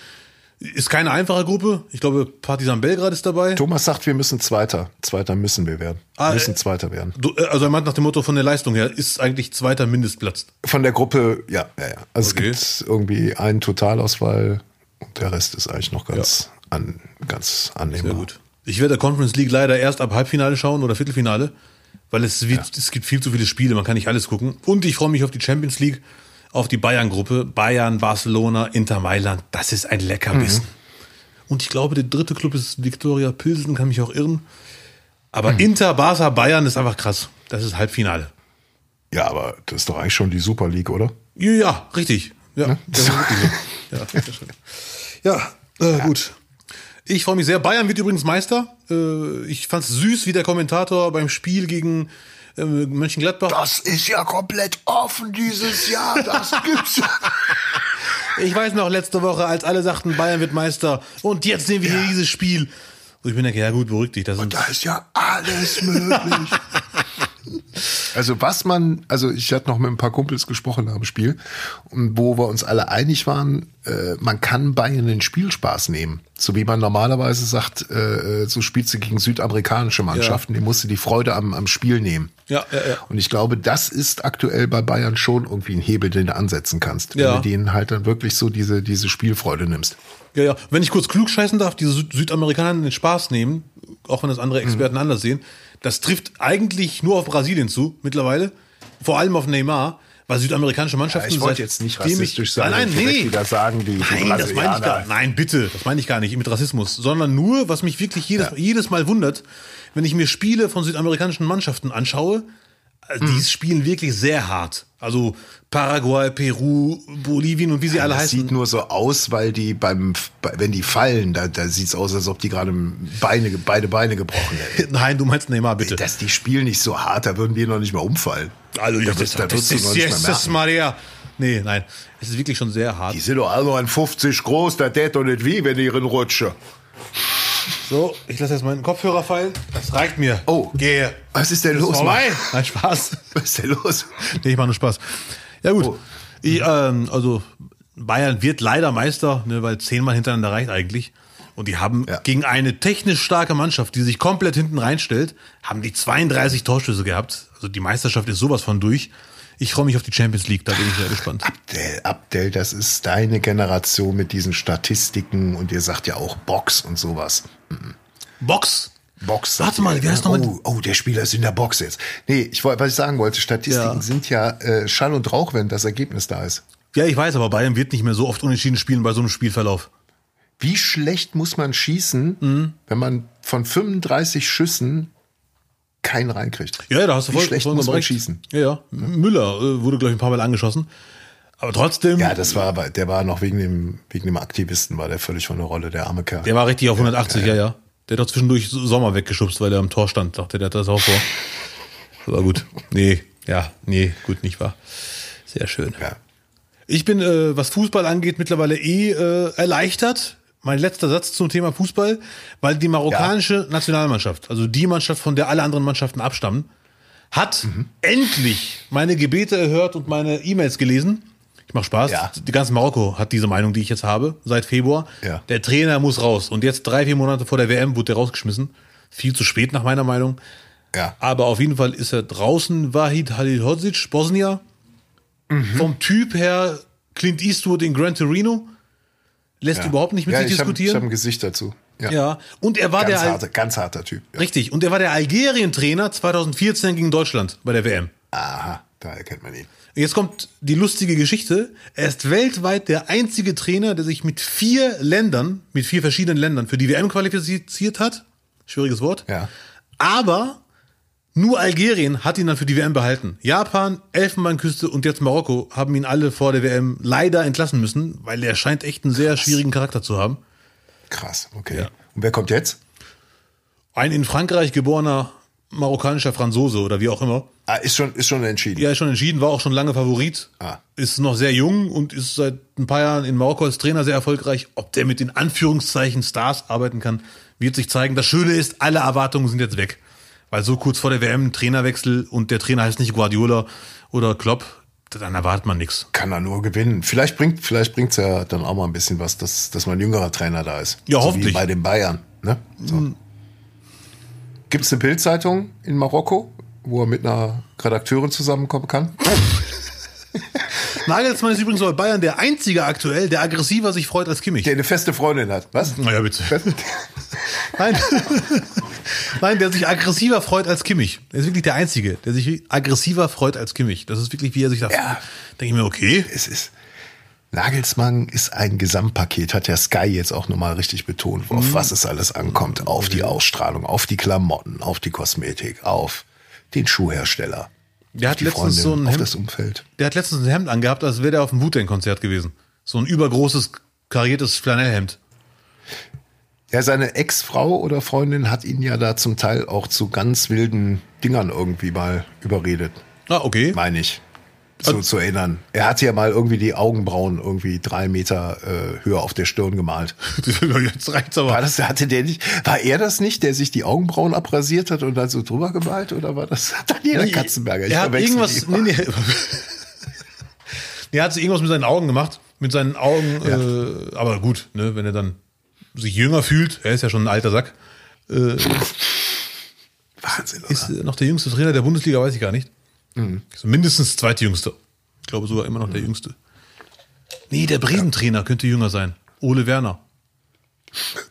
A: ist keine einfache Gruppe. Ich glaube, Partizan Belgrad ist dabei.
B: Thomas sagt, wir müssen Zweiter. Zweiter müssen wir werden.
A: Ah,
B: müssen
A: äh,
B: Zweiter werden.
A: Du, äh, also er meint nach dem Motto von der Leistung her, ist eigentlich zweiter Mindestplatz.
B: Von der Gruppe, ja, ja, ja. Also
A: Okay.
B: es gibt irgendwie einen Totalauswahl und der Rest ist eigentlich noch ganz, an, ganz annehmbar.
A: Sehr gut. Ich werde Conference League leider erst ab Halbfinale schauen oder Viertelfinale, weil es, wird, es gibt viel zu viele Spiele, man kann nicht alles gucken. Und ich freue mich auf die Champions League, auf die Bayern-Gruppe. Bayern, Barcelona, Inter Mailand. Das ist ein Leckerbissen. Und ich glaube, der dritte Club ist Viktoria Pilsen, kann mich auch irren. Aber Inter, Barca, Bayern ist einfach krass. Das ist Halbfinale.
B: Ja, aber das ist doch eigentlich schon die Super League, oder?
A: Ja, ja richtig. Ja, das ist so. Ja, ja äh, gut. Ich freue mich sehr. Bayern wird übrigens Meister. Äh, ich fand es süß, wie der Kommentator beim Spiel gegen Mönchengladbach.
B: Das ist ja komplett offen dieses Jahr. Das gibt's ja.
A: Ich weiß noch, letzte Woche, als alle sagten, Bayern wird Meister und jetzt sehen wir hier dieses Spiel. Und ich bin denke, ja gut, beruhig dich. Das sind,
B: Da ist ja alles möglich. Also was man, also ich hatte noch mit ein paar Kumpels gesprochen dem Spiel, und wo wir uns alle einig waren, äh, man kann Bayern den Spielspaß nehmen. So wie man normalerweise sagt, äh, äh, so spielst du gegen südamerikanische Mannschaften, die musst du die Freude am, am Spiel nehmen.
A: Ja, ja, ja.
B: Und ich glaube, das ist aktuell bei Bayern schon irgendwie ein Hebel, den du ansetzen kannst. Wenn
A: Ja.
B: du denen halt dann wirklich so diese, diese Spielfreude nimmst.
A: Ja, ja. Wenn ich kurz klug scheißen darf, diese Süd Südamerikaner den Spaß nehmen, auch wenn das andere Experten anders sehen, das trifft eigentlich nur auf Brasilien zu, mittlerweile. Vor allem auf Neymar, weil südamerikanische Mannschaften.
B: ich wollte jetzt nicht
A: ich-
B: rassistisch sein
A: Nein, nein, nee.
B: wieder sagen, die, die
A: Nein, das meine ich gar. Nein, bitte, das meine ich gar nicht mit Rassismus, sondern nur, was mich wirklich jedes, jedes Mal wundert, wenn ich mir Spiele von südamerikanischen Mannschaften anschaue, äh,
B: Mhm.
A: die spielen wirklich sehr hart. Also Paraguay, Peru, Bolivien und wie sie alle
B: Das
A: heißen.
B: sieht nur so aus, weil die beim, bei- wenn die fallen, da, da sieht's aus, als ob die gerade Beine, beide Beine gebrochen hätten.
A: Nein, du meinst Neymar, bitte.
B: Dass die spielen nicht so hart, da würden wir noch nicht mal umfallen.
A: Also,
B: da,
A: das, das,
B: da
A: das
B: nicht mal
A: Jesus
B: merken.
A: Maria. Nee, nein. Es ist wirklich schon sehr hart.
B: Die sind doch alle ein 50 groß, da tät doch nicht wie, wenn die rutschen.
A: So, ich lasse jetzt meinen Kopfhörer fallen. Das reicht mir.
B: Oh.
A: Gehe.
B: Was ist denn los,
A: Vorbei.
B: Mann?
A: Nein, Spaß.
B: Was ist denn los?
A: Nee, ich mache nur Spaß. Ja, gut.
B: Oh.
A: Ich, ähm, also, Bayern wird leider Meister, ne, weil zehnmal hintereinander reicht eigentlich. Und die haben
B: Ja.
A: gegen eine technisch starke Mannschaft, die sich komplett hinten reinstellt, haben die 32 Torschüsse gehabt. Also die Meisterschaft ist sowas von durch. Ich freue mich auf die Champions League, da bin ich sehr gespannt.
B: Abdel, Abdel, das ist deine Generation mit diesen Statistiken und ihr sagt ja auch Box und sowas.
A: Box.
B: Box.
A: Warte mal, wie heißt noch mal-
B: oh, oh, der Spieler ist in der Box jetzt. Nee, ich wollte, was ich sagen wollte, Statistiken
A: Ja.
B: sind ja äh, Schall und Rauch, wenn das Ergebnis da ist.
A: Ja, ich weiß, aber Bayern wird nicht mehr so oft unentschieden spielen bei so einem Spielverlauf.
B: Wie schlecht muss man schießen,
A: Mhm.
B: wenn man von 35 Schüssen keinen reinkriegt?
A: Ja, ja, da hast du
B: Wie
A: voll,
B: schlecht
A: vollkommen
B: muss man schießen?
A: Ja, ja. Müller äh, wurde, glaube ich, ein paar Mal angeschossen. Aber trotzdem,
B: Ja, das war aber, der war noch wegen dem, wegen dem Aktivisten, war der völlig von der Rolle, der arme Kerl.
A: der war richtig auf 180, ja, ja. Der hat doch zwischendurch Sommer weggeschubst, weil er am Tor stand. Dachte, der hat das auch vor. Aber gut. Nee, ja, nee, gut, nicht wahr. Sehr schön.
B: Ja.
A: Ich bin, äh, was Fußball angeht, mittlerweile eh äh, erleichtert. Mein letzter Satz zum Thema Fußball, weil die marokkanische Nationalmannschaft, also die Mannschaft, von der alle anderen Mannschaften abstammen, hat endlich meine Gebete erhört und meine E-Mails gelesen. Ich mach Spaß.
B: Ja.
A: Die ganze Marokko hat diese Meinung, die ich jetzt habe, seit Februar.
B: Ja.
A: Der Trainer muss raus. Und jetzt drei, vier Monate vor der WM wurde er rausgeschmissen. Viel zu spät nach meiner Meinung.
B: Ja.
A: Aber auf jeden Fall ist er draußen. Wahid Halilhodzic, Bosnier.
B: Mhm.
A: Vom Typ her Clint Eastwood in Gran Torino. Lässt
B: ja.
A: überhaupt nicht mit
B: ja,
A: sich
B: ich hab-
A: diskutieren.
B: Ich habe ein Gesicht dazu. Ja.
A: ja. Und er war
B: Ganz,
A: der
B: harter, ganz harter Typ. Ja.
A: richtig. Und er war der Algerien-Trainer 2014 gegen Deutschland bei der WM.
B: Aha, da erkennt man ihn.
A: Jetzt kommt die lustige Geschichte. Er ist weltweit der einzige Trainer, der sich mit vier Ländern, mit vier verschiedenen Ländern für die WM qualifiziert hat. Schwieriges Wort.
B: Ja.
A: Aber nur Algerien hat ihn dann für die WM behalten. Japan, Elfenbeinküste und jetzt Marokko haben ihn alle vor der WM leider entlassen müssen, weil er scheint echt einen sehr schwierigen Charakter zu haben.
B: Krass, okay.
A: Ja.
B: Und wer kommt jetzt?
A: Ein in Frankreich geborener marokkanischer Franzose oder wie auch immer.
B: Ah, ist schon, ist schon entschieden.
A: Ja, ist schon entschieden, war auch schon lange Favorit.
B: Ah.
A: Ist noch sehr jung und ist seit ein paar Jahren in Marokko als Trainer sehr erfolgreich. Ob der mit den Anführungszeichen Stars arbeiten kann, wird sich zeigen. Das Schöne ist, alle Erwartungen sind jetzt weg. Weil so kurz vor der WM ein Trainerwechsel und der Trainer heißt nicht Guardiola oder Klopp, dann erwartet man nichts.
B: Kann er nur gewinnen. Vielleicht bringt vielleicht bringt's ja dann auch mal ein bisschen was, dass, dass mal ein jüngerer Trainer da ist.
A: Ja,
B: so
A: hoffentlich.
B: Wie bei den Bayern. Ne? So. Gibt es eine Bildzeitung in Marokko, wo er mit einer Redakteurin zusammenkommen kann?
A: Nagelsmann ist übrigens bei Bayern der einzige aktuell, der aggressiver sich freut als Kimmich.
B: Der eine feste Freundin hat. Was?
A: Naja, bitte. Nein. Nein, der sich aggressiver freut als Kimmich. Der ist wirklich der Einzige, der sich aggressiver freut als Kimmich. Das ist wirklich, wie er sich da
B: Ja.
A: Denke ich mir, okay.
B: es ist. Nagelsmann ist ein Gesamtpaket, hat der Sky jetzt auch nochmal richtig betont, auf was es alles ankommt. Auf die Ausstrahlung, auf die Klamotten, auf die Kosmetik, auf den Schuhhersteller.
A: Der hat letztens so ein Hemd,
B: das Umfeld.
A: der hat letztens ein Hemd angehabt, als wäre der auf dem Wu-Tang-Konzert gewesen. So ein übergroßes, kariertes Flanellhemd.
B: Ja, seine Ex-Frau oder Freundin hat ihn ja da zum Teil auch zu ganz wilden Dingern irgendwie mal überredet,
A: Ah, okay.
B: meine ich. So zu erinnern. Er hat ja mal irgendwie die Augenbrauen irgendwie drei Meter äh, höher auf der Stirn gemalt.
A: Jetzt reicht's aber.
B: War das, hatte der nicht, war er das nicht, der sich die Augenbrauen abrasiert hat und dann so drüber gemalt? Oder war das Daniela Katzenberger? Ich
A: er hat irgendwas. Nee, nee. er hat irgendwas mit seinen Augen gemacht. Mit seinen Augen. Äh, aber gut, ne, wenn er dann sich jünger fühlt, er ist ja schon ein alter Sack,
B: Wahnsinn, oder?
A: ist äh, noch der jüngste Trainer der Bundesliga, weiß ich gar nicht.
B: Mhm.
A: So mindestens zweitjüngste. Ich glaube sogar immer noch der jüngste. Nee, der Bremen-Trainer könnte jünger sein. Ole Werner.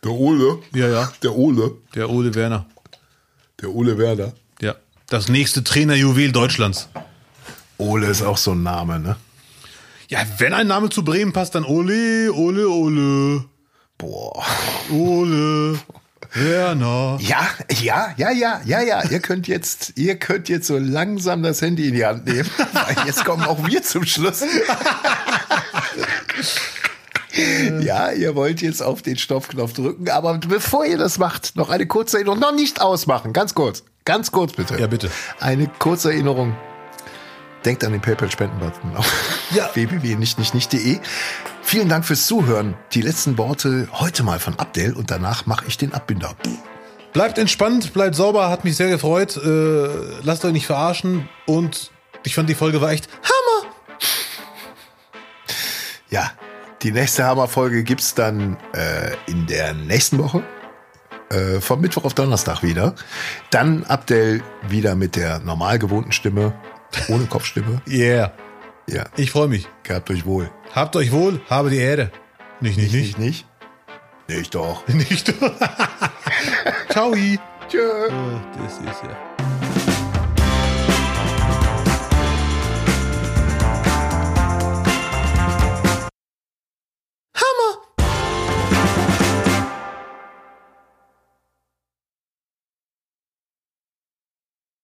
B: Der Ole.
A: Ja, ja.
B: Der Ole.
A: Der Ole Werner.
B: Der Ole Werder.
A: Ja. Das nächste Trainerjuwel Deutschlands.
B: Ole ist auch so ein Name, ne?
A: Ja, wenn ein Name zu Bremen passt, dann Ole, Ole, Ole.
B: Boah.
A: Ole. Werner.
B: Ja, ja, ja, ja, ja, ja. Ihr könnt jetzt, ihr könnt jetzt so langsam das Handy in die Hand nehmen. Jetzt kommen auch wir zum Schluss. Ja, ihr wollt jetzt auf den Stoppknopf drücken, aber bevor ihr das macht, noch eine kurze Erinnerung. Noch nicht ausmachen, ganz kurz. Ganz kurz bitte.
A: Ja, bitte.
B: Eine kurze Erinnerung. Denkt an den PayPal-Spendenbutton auf
A: Ja.
B: www.nichtnichtnicht.de. Vielen Dank fürs Zuhören. Die letzten Worte heute mal von Abdel und danach mache ich den Abbinder.
A: Bleibt entspannt, bleibt sauber, hat mich sehr gefreut. Äh, lasst euch nicht verarschen und ich fand die Folge war echt Hammer.
B: Ja, die nächste Hammerfolge gibt's dann äh, in der nächsten Woche. Äh, vom Mittwoch auf Donnerstag wieder. Dann Abdel wieder mit der normal gewohnten Stimme, ohne Kopfstimme.
A: Yeah.
B: Ja,
A: Ich freue mich.
B: gehabt euch wohl.
A: Habt euch wohl, habe die Erde. Nicht, nicht,
B: Nicht, nicht? Nicht doch.
A: nicht. Nicht. Ciao.
B: Tschö.
A: Das ist ja.